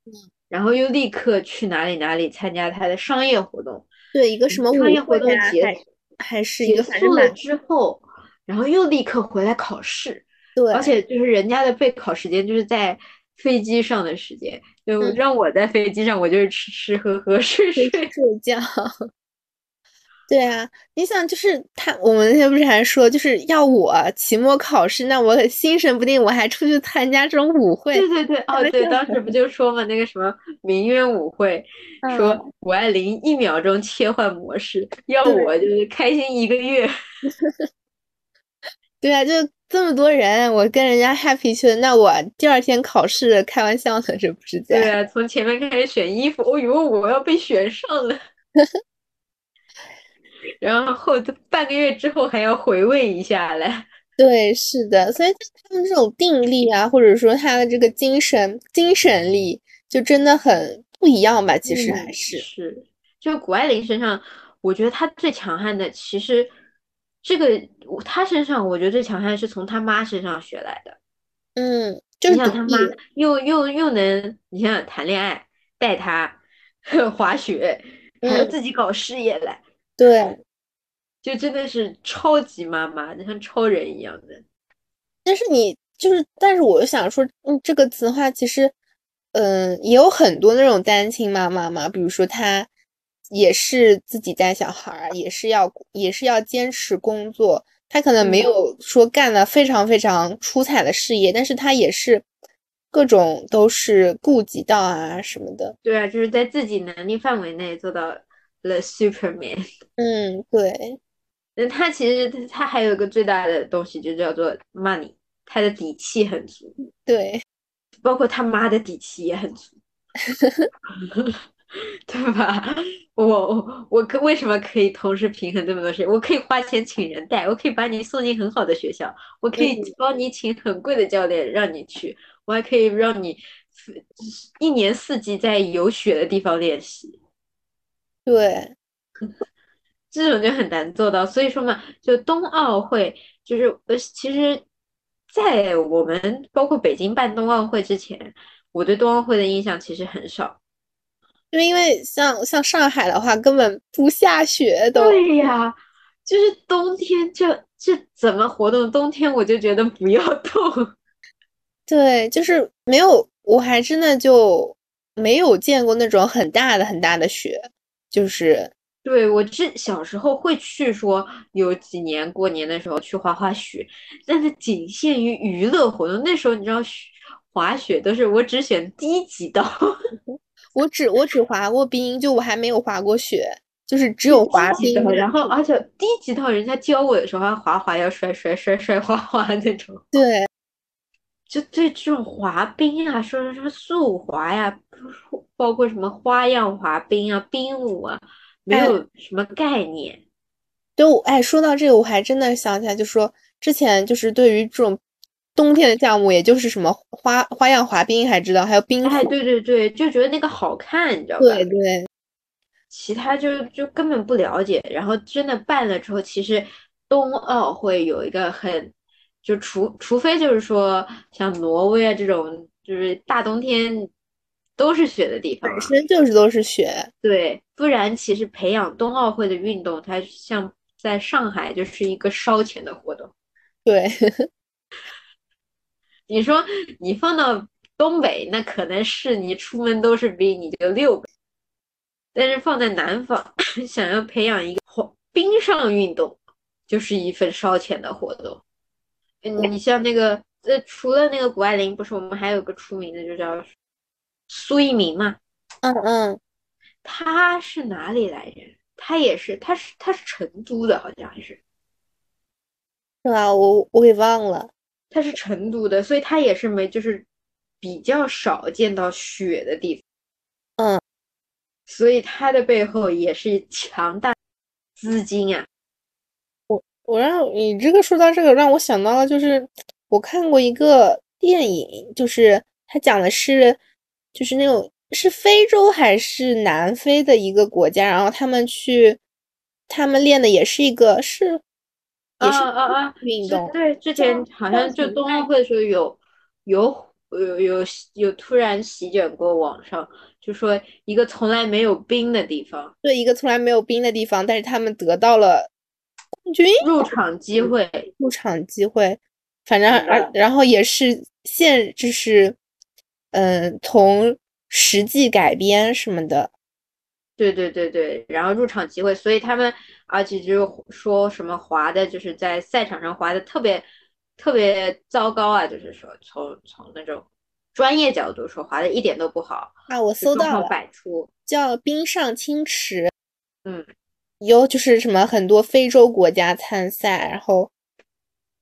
然后又立刻去哪里哪里参加他的商业活动，对一个什么商业活动结还是一个结束了之后，然后又立刻回来考试，对，而且就是人家的备考时间就是在飞机上的时间，就让我在飞机上，我就是吃吃喝喝睡睡睡觉。对啊，你想就是他，我们那天不是还说，就是要我期末考试，那我心神不定，我还出去参加这种舞会。对对对，哦对，当时不就说嘛，那个什么名媛舞会，说谷爱凌一秒钟切换模式，要我就是开心一个月。对啊，就这么多人，我跟人家 happy 去了，那我第二天考试，开玩笑的，这不是在？对啊，从前面开始选衣服，我以为我要被选上了。然后后半个月之后还要回味一下嘞。对，是的，所以他们这种定力啊，或者说他的这个精神精神力，就真的很不一样吧？其实还是是，就谷爱凌身上，我觉得她最强悍的，其实这个她身上，我觉得最强悍是从她妈身上学来的。嗯，就是他妈又又又能，你想想谈恋爱，带她 滑雪，还要自己搞事业来，对。就真的是超级妈妈，就像超人一样的。但是你就是，但是我想说，嗯，这个词的话，其实，嗯，也有很多那种单亲妈妈嘛。比如说，她也是自己带小孩儿，也是要，也是要坚持工作。她可能没有说干了非常非常出彩的事业，但是她也是各种都是顾及到啊什么的。对啊，就是在自己能力范围内做到了 Superman。嗯，对。那他其实他还有一个最大的东西，就叫做 money，他的底气很足。对，包括他妈的底气也很足，对吧？我我我可为什么可以同时平衡这么多事情？我可以花钱请人带，我可以把你送进很好的学校，我可以帮你请很贵的教练让你去，我还可以让你一年四季在有雪的地方练习。对。这种就很难做到，所以说嘛，就冬奥会就是呃，其实，在我们包括北京办冬奥会之前，我对冬奥会的印象其实很少，因为因为像像上海的话，根本不下雪都。对呀，就是冬天就这怎么活动？冬天我就觉得不要动。对，就是没有，我还真的就没有见过那种很大的很大的雪，就是。对我这小时候会去说有几年过年的时候去滑滑雪，但是仅限于娱乐活动。那时候你知道滑雪都是我只选低级道，我只我只滑过冰，就我还没有滑过雪，就是只有滑冰。然后而且低级道人家教我的时候还滑滑要摔摔摔摔滑滑那种。对，就对这种滑冰啊，说什么速滑呀，包括什么花样滑冰啊、冰舞啊。没有什么概念，对，哎，说到这个，我还真的想起来，就说之前就是对于这种冬天的项目，也就是什么花花样滑冰，还知道还有冰哎，对对对，就觉得那个好看，你知道吧？对对，其他就就根本不了解。然后真的办了之后，其实冬奥会有一个很，就除除非就是说像挪威啊这种，就是大冬天。都是雪的地方，本身就是都是雪。对，不然其实培养冬奥会的运动，它像在上海就是一个烧钱的活动。对，你说你放到东北，那可能是你出门都是冰，你就溜。但是放在南方，想要培养一个冰上运动，就是一份烧钱的活动。你像那个，呃，除了那个谷爱凌，不是我们还有个出名的，就叫。苏一鸣嘛，嗯嗯，他是哪里来人？他也是，他是他是成都的，好像是，是吧？我我给忘了，他是成都的，所以他也是没就是比较少见到雪的地方，嗯，所以他的背后也是强大资金啊。我我让你这个说到这个，让我想到了，就是我看过一个电影，就是他讲的是。就是那种是非洲还是南非的一个国家，然后他们去，他们练的也是一个是，啊啊啊运动。对，之前好像就冬奥会的时候有有有有有突然席卷过网上，就说一个从来没有冰的地方，对，一个从来没有冰的地方，但是他们得到了冠军入场机会，入场机会，反正而然后也是现就是。嗯，从实际改编什么的，对对对对，然后入场机会，所以他们而且就是说什么滑的，就是在赛场上滑的特别特别糟糕啊，就是说从从那种专业角度说，滑的一点都不好啊。我搜到了，百出叫冰上青池，嗯，有就是什么很多非洲国家参赛，然后。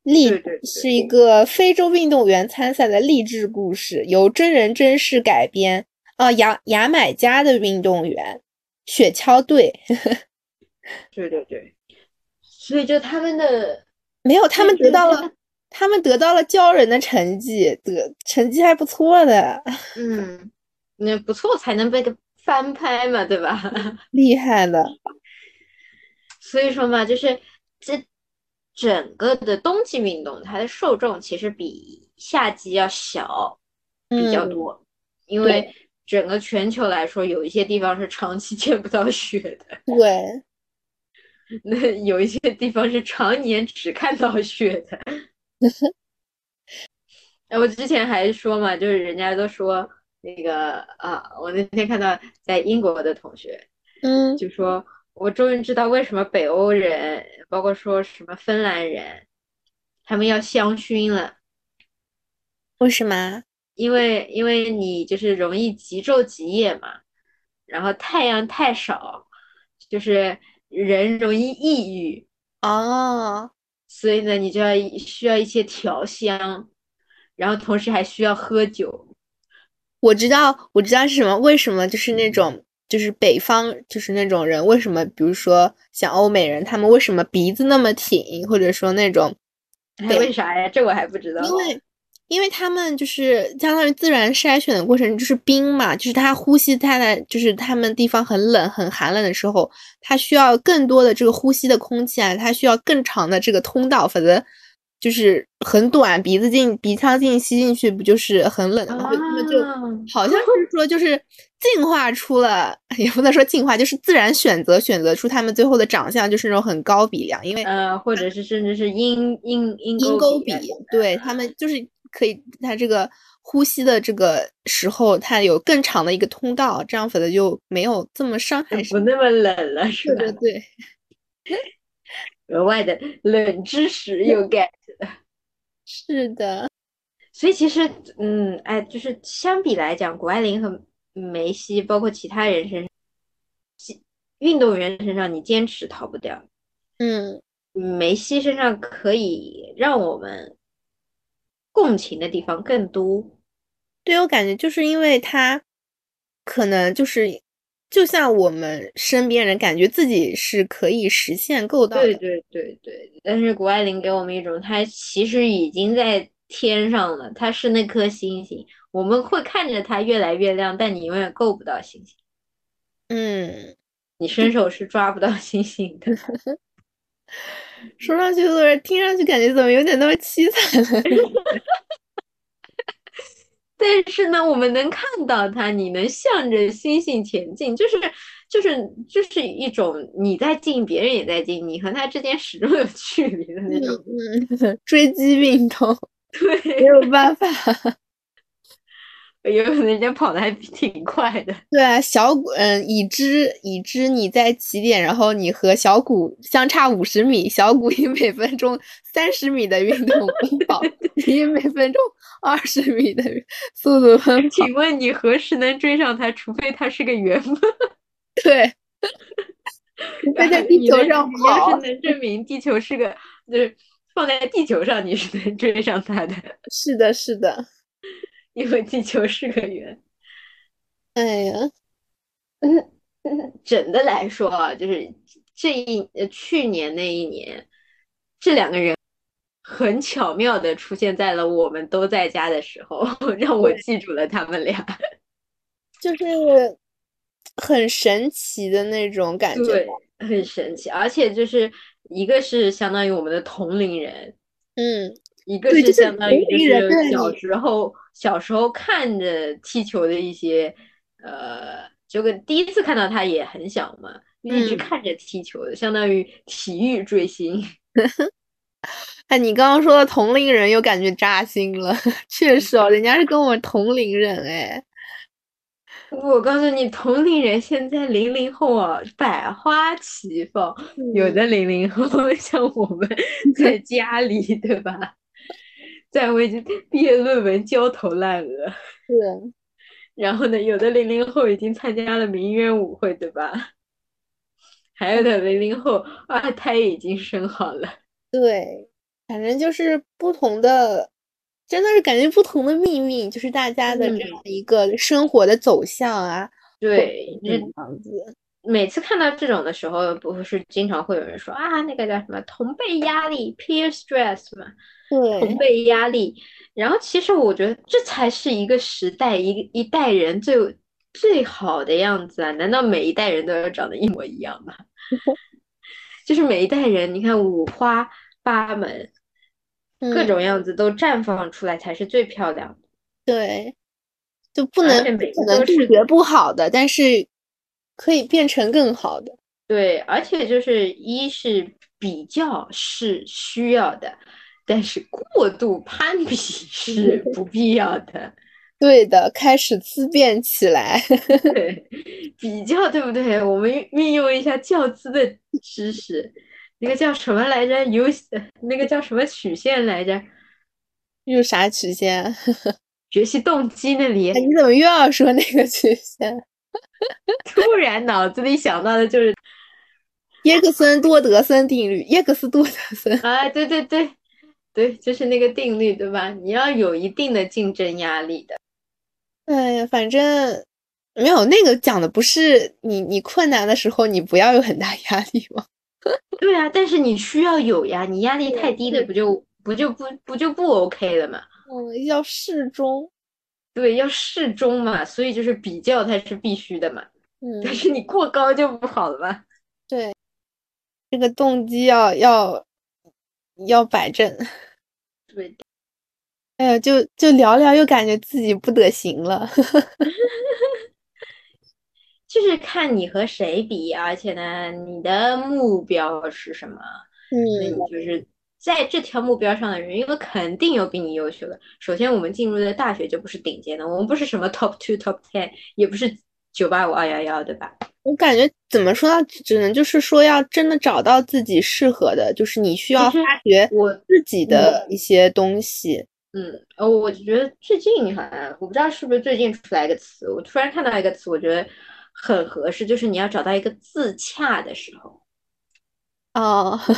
励是一个非洲运动员参赛的励志故事，由真人真事改编。啊，牙牙买加的运动员雪橇队，对对对，所以就他们的没有，他们得到了，他们得到了骄人的成绩，得成绩还不错的。嗯，那不错才能被翻拍嘛，对吧？厉害了。所以说嘛，就是这整个的冬季运动，它的受众其实比夏季要小比较多，因为整个全球来说，有一些地方是长期 见不到雪的。对。那有一些地方是常年只看到雪的。哎，我之前还说嘛，就是人家都说那个啊，我那天看到在英国的同学，嗯，就说我终于知道为什么北欧人，包括说什么芬兰人，他们要香薰了。为什么？因为因为你就是容易极昼极夜嘛，然后太阳太少，就是。人容易抑郁哦，所以呢，你就要需要一些调香，然后同时还需要喝酒。我知道，我知道是什么？为什么就是那种就是北方就是那种人，为什么比如说像欧美人，他们为什么鼻子那么挺，或者说那种？为啥呀？这我还不知道。因为。因为他们就是相当于自然筛选的过程，就是冰嘛，就是他呼吸，他的就是他们地方很冷、很寒冷的时候，他需要更多的这个呼吸的空气啊，他需要更长的这个通道，否则就是很短，鼻子进鼻腔进吸进去不就是很冷的吗？他们就好像是说，就是进化出了，也不能说进化，就是自然选择选择出他们最后的长相就是那种很高鼻梁，因为呃，或者是甚至是鹰鹰鹰鹰钩鼻，对他们就是。可以，它这个呼吸的这个时候，它有更长的一个通道，这样否则就没有这么伤害，不那么冷了，是吧？对对对，额外的冷知识又 get 了，是的。所以其实，嗯，哎，就是相比来讲，谷爱凌和梅西，包括其他人身上，运动员身上，你坚持逃不掉。嗯，梅西身上可以让我们。共情的地方更多，对我感觉就是因为他可能就是就像我们身边人感觉自己是可以实现够到的，对对对对。但是谷爱凌给我们一种，她其实已经在天上了，她是那颗星星，我们会看着它越来越亮，但你永远够不到星星。嗯，你伸手是抓不到星星的。说上去有点，听上去感觉怎么有点那么凄惨呢？但是呢，我们能看到它，你能向着星星前进，就是就是就是一种你在进，别人也在进，你和他之间始终有距离的那种 追击运动。对，没有办法。有可能人家跑的还挺快的。对啊，小谷，嗯，已知已知你在起点，然后你和小谷相差五十米，小谷以每分钟三十米的运动奔跑，你以每分钟二十米的速度奔跑。请问你何时能追上他？除非他是个圆吗？对，在地球上跑。要是能证明地球是个，就是放在地球上，你是能追上他的。是的，是的。因为地球是个圆，哎呀，嗯整的来说啊，就是这一呃去年那一年，这两个人很巧妙的出现在了我们都在家的时候，让我记住了他们俩，就是很神奇的那种感觉，对，很神奇，而且就是一个是相当于我们的同龄人，嗯。一个是相当于就是小时候小时候看着踢球的一些，呃，就跟第一次看到他也很小嘛，一直看着踢球的，相当于体育追星。哎，你刚刚说的同龄人又感觉扎心了，确实哦，人家是跟我们同龄人哎。我告诉你，同龄人现在零零后啊，百花齐放，有的零零后 像我们在家里，对吧？在为毕业论文焦头烂额，是。然后呢，有的零零后已经参加了名媛舞会，对吧？还有的零零后二胎已经生好了。对，反正就是不同的，真的是感觉不同的命运，就是大家的这样一个生活的走向啊。对，这样子。每次看到这种的时候，不是经常会有人说啊，那个叫什么同辈压力 （peer stress） 嘛？对，同辈压力。然后其实我觉得这才是一个时代一一代人最最好的样子啊！难道每一代人都要长得一模一样吗？就是每一代人，你看五花八门，各种样子都绽放出来才是最漂亮的。对，就不能可能是学不好的，但是。可以变成更好的，对，而且就是一是比较是需要的，但是过度攀比 是不必要的。对的，开始自辩起来，对，比较对不对？我们运用一下教资的知识，那个叫什么来着？有那个叫什么曲线来着？有啥曲线？学习动机那里？你怎么又要说那个曲线？突然脑子里想到的就是耶克森多德森定律，耶克斯多德森。哎，对对对，对，就是那个定律，对吧？你要有一定的竞争压力的。哎呀，反正没有那个讲的不是你，你困难的时候你不要有很大压力吗？对啊，但是你需要有呀，你压力太低的，不就不就不不就不 OK 了吗？嗯，要适中。对，要适中嘛，所以就是比较它是必须的嘛。嗯，但是你过高就不好了嘛。对，这个动机要要要摆正。对。哎呀，就就聊聊，又感觉自己不得行了。就是看你和谁比，而且呢，你的目标是什么？嗯，那你就是。在这条目标上的人，因为肯定有比你优秀的。首先，我们进入的大学就不是顶尖的，我们不是什么 top two、top ten，也不是九八五、二幺幺，对吧？我感觉怎么说呢？只能就是说，要真的找到自己适合的，就是你需要发掘我自己的一些东西。嗯，呃，我觉得最近好像我不知道是不是最近出来一个词，我突然看到一个词，我觉得很合适，就是你要找到一个自洽的时候。哦。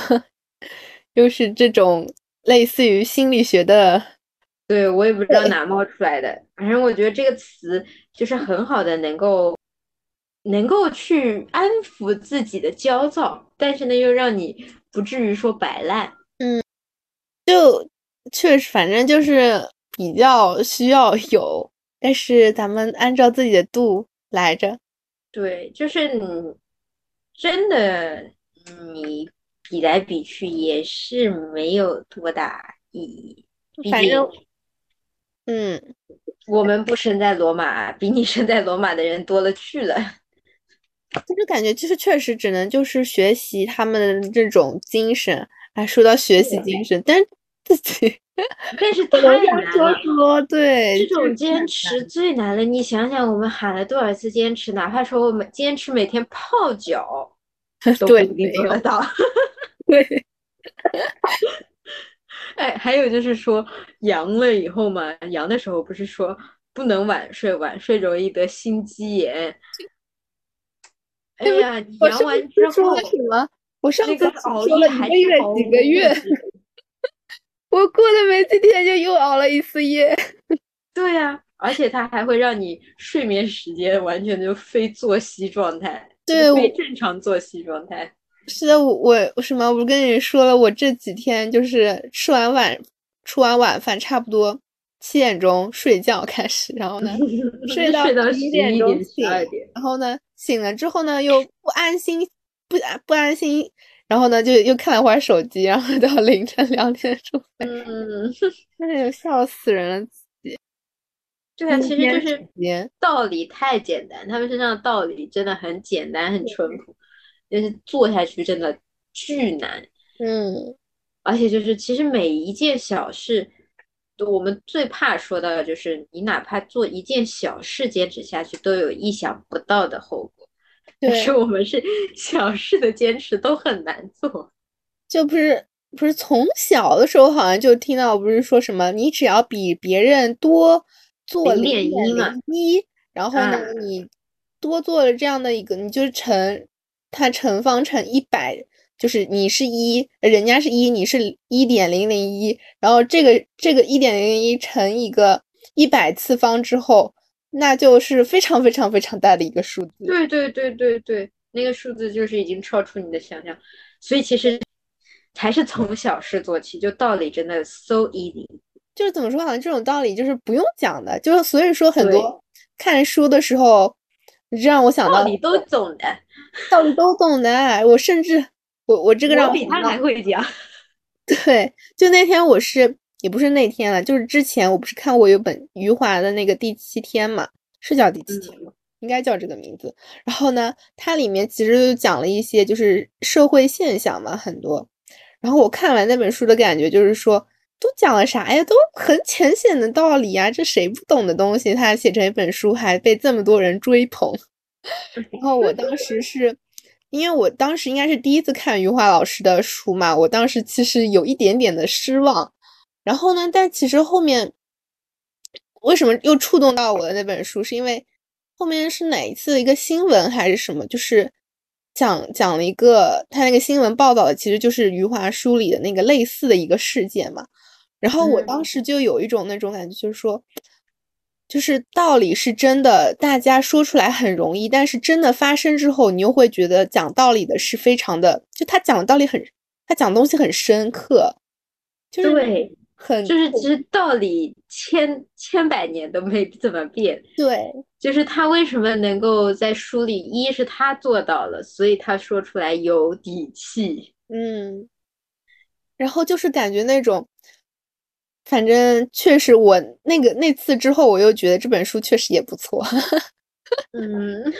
就是这种类似于心理学的，对我也不知道哪冒出来的，反正我觉得这个词就是很好的，能够能够去安抚自己的焦躁，但是呢又让你不至于说摆烂。嗯，就确实，反正就是比较需要有，但是咱们按照自己的度来着。对，就是你真的你。比来比去也是没有多大意义。反正，嗯，我们不生在罗马，比你生在罗马的人多了去了。就是感觉，就是确实只能就是学习他们的这种精神。哎，说到学习精神，但自己，但是太难了。对，这种坚持最难了。你想想，我们喊了多少次坚持？哪怕说我们坚持每天泡脚，都不一定做得到。对，哎，还有就是说阳了以后嘛，阳的时候不是说不能晚睡，晚睡容易得心肌炎。哎呀，阳完之后什么？我上次熬夜还是几个月，我过了没几天就又熬了一次夜。对呀，而且它还会让你睡眠时间完全就非作息状态，对，非正常作息状态。是的，我我什么？我不跟你说了，我这几天就是吃完晚吃完晚饭，差不多七点钟睡觉开始，然后呢睡到一点钟醒，然后呢醒了之后呢又不安心，不不安心，然后呢就又看了会儿手机，然后到凌晨两点钟，嗯，哎呦笑死人了自己。对啊，其实就是道理太简单，他们身上的道理真的很简单，很淳朴。但是做下去真的巨难，嗯，而且就是其实每一件小事，我们最怕说到的就是你哪怕做一件小事坚持下去，都有意想不到的后果。但是我们是小事的坚持都很难做，就不是不是从小的时候好像就听到不是说什么你只要比别人多做零点一嘛一，然后呢你多做了这样的一个，你就乘。它乘方乘一百，就是你是一，人家是一，你是一点零零一，然后这个这个一点零零一乘一个一百次方之后，那就是非常非常非常大的一个数字。对对对对对，那个数字就是已经超出你的想象，所以其实还是从小事做起，就道理真的 so easy。就是怎么说，好像这种道理就是不用讲的，就是所以说很多看书的时候，你这让我想到道理都懂的，道理都懂的。我甚至我我这个让比他还会讲。对，就那天我是也不是那天了，就是之前我不是看过有本余华的那个第七天嘛，是叫第七天吗？应该叫这个名字。然后呢，它里面其实就讲了一些就是社会现象嘛，很多。然后我看完那本书的感觉就是说，都讲了啥呀？都很浅显的道理啊，这谁不懂的东西，他写成一本书还被这么多人追捧。然后我当时是。因为我当时应该是第一次看余华老师的书嘛，我当时其实有一点点的失望。然后呢，但其实后面为什么又触动到我的那本书，是因为后面是哪一次的一个新闻还是什么，就是讲讲了一个他那个新闻报道的，其实就是余华书里的那个类似的一个事件嘛。然后我当时就有一种那种感觉，就是说。就是道理是真的，大家说出来很容易，但是真的发生之后，你又会觉得讲道理的是非常的，就他讲的道理很，他讲东西很深刻，就是对，很就是其实道理千千百年都没怎么变，对，就是他为什么能够在书里，一是他做到了，所以他说出来有底气，嗯，然后就是感觉那种。反正确实，我那个那次之后，我又觉得这本书确实也不错。嗯，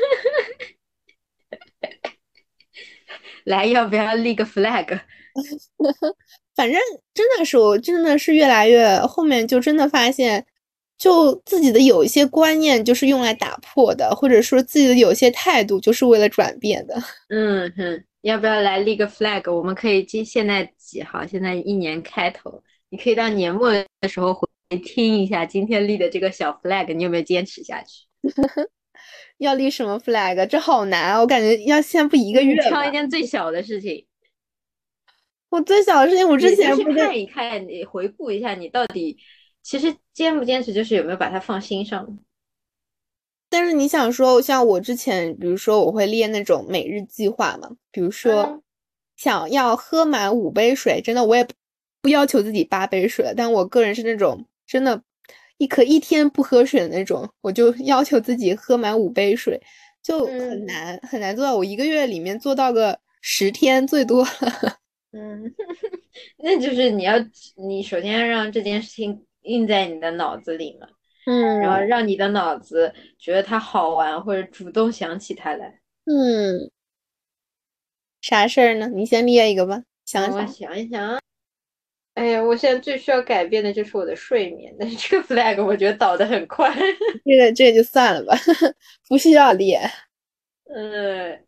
来，要不要立个 flag？反正真的是，我真的是越来越后面，就真的发现，就自己的有一些观念就是用来打破的，或者说自己的有些态度就是为了转变的。嗯哼，要不要来立个 flag？我们可以今现在几号？现在一年开头。你可以到年末的时候回听一下今天立的这个小 flag，你有没有坚持下去？要立什么 flag？这好难啊！我感觉要先不一个月。挑一件最小的事情。我最小的事情，我之前不看一看，你回顾一下，你到底其实坚不坚持，就是有没有把它放心上。但是你想说，像我之前，比如说我会列那种每日计划嘛，比如说想要喝满五杯水，真的我也。不要求自己八杯水，但我个人是那种真的，一可一天不喝水的那种，我就要求自己喝满五杯水，就很难很难做到。我一个月里面做到个十天最多了。嗯，那就是你要你首先要让这件事情印在你的脑子里嘛，嗯，然后让你的脑子觉得它好玩，或者主动想起它来。嗯，啥事儿呢？你先列一个吧，想想，我想一想。哎呀，我现在最需要改变的就是我的睡眠，但是这个 flag 我觉得倒的很快。这个这个就算了吧，不需要列。呃，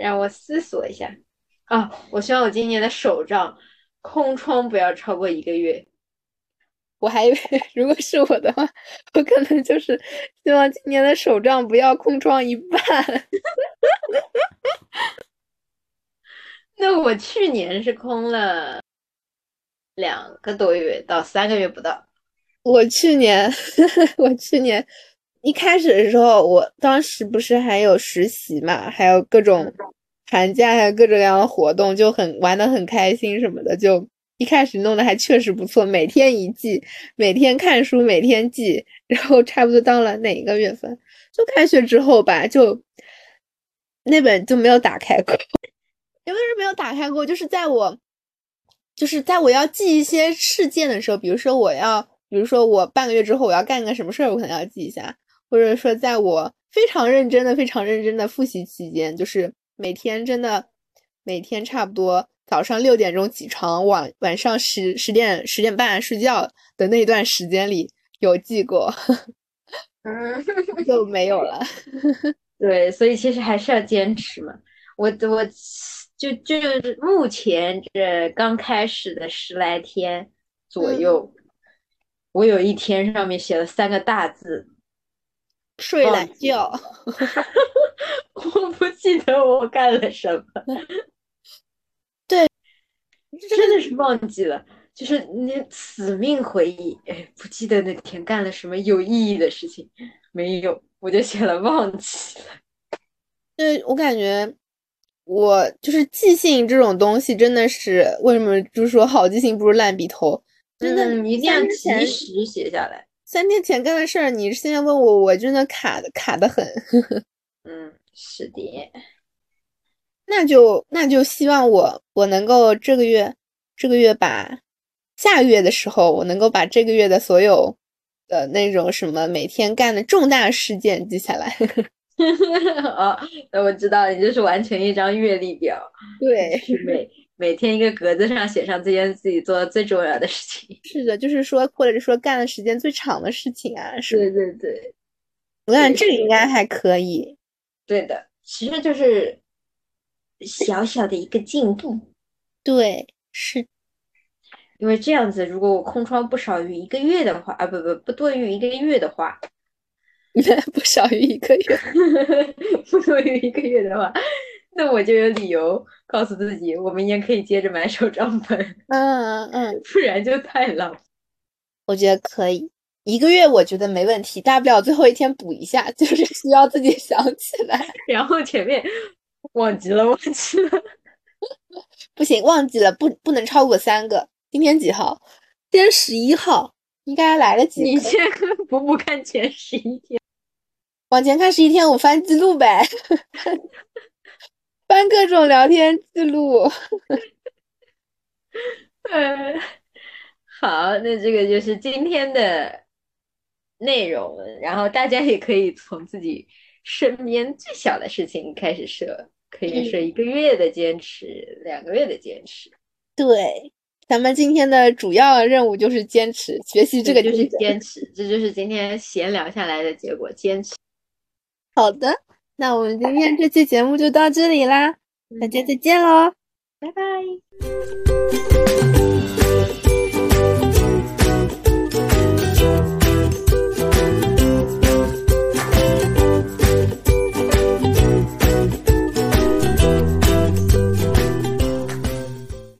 让我思索一下啊，我希望我今年的手账空窗不要超过一个月。我还以为 如果是我的话，我可能就是希望今年的手账不要空窗一半。那我去年是空了。两个多月到三个月不到。我去年，我去年一开始的时候，我当时不是还有实习嘛，还有各种寒假，还有各种各样的活动，就很玩的很开心什么的。就一开始弄的还确实不错，每天一记，每天看书，每天记。然后差不多到了哪一个月份，就开学之后吧，就那本就没有打开过。也不是没有打开过，就是在我。就是在我要记一些事件的时候，比如说我要，比如说我半个月之后我要干个什么事儿，我可能要记一下，或者说在我非常认真的、非常认真的复习期间，就是每天真的每天差不多早上六点钟起床，晚晚上十十点十点半睡觉的那段时间里有记过，嗯，就没有了。对，所以其实还是要坚持嘛。我我。就就是目前这刚开始的十来天左右，我有一天上面写了三个大字“睡懒觉 ”，我不记得我干了什么。对，真的是忘记了，就是你死命回忆，哎，不记得那天干了什么有意义的事情，没有，我就写了忘记了。对我感觉。我就是记性这种东西，真的是为什么就是说好记性不如烂笔头，真的一定要及时写下来。三天前干的事儿，你现在问我，我真的卡的卡的很。嗯，是的。那就那就希望我我能够这个月这个月把下个月的时候，我能够把这个月的所有的那种什么每天干的重大事件记下来。哦，那我知道，你就是完成一张月历表。对，每每天一个格子上写上这件自己做的最重要的事情。是的，就是说，或者是说干的时间最长的事情啊。是对对对，我感觉这个应该还可以。对的，其实就是小小的一个进步。对，是。因为这样子，如果我空窗不少于一个月的话，啊不不不多于一个月的话。不少于一个月，不多于一个月的话，那我就有理由告诉自己，我明年可以接着买手账本。嗯嗯嗯，不然就太浪。我觉得可以一个月，我觉得没问题，大不了最后一天补一下，就是需要自己想起来，然后前面忘记了，忘记了，不行，忘记了，不不能超过三个。今天几号？今天十一号，应该来得及。你先补补看前十一天。往前看十一天，我翻记录呗，翻各种聊天记录。嗯，好，那这个就是今天的内容，然后大家也可以从自己身边最小的事情开始设，可以设一个月的坚持，两个月的坚持。对，咱们今天的主要任务就是坚持学习，这个就是坚持，这就是今天闲聊下来的结果，坚持。好的，那我们今天这期节目就到这里啦大家再见喽拜拜。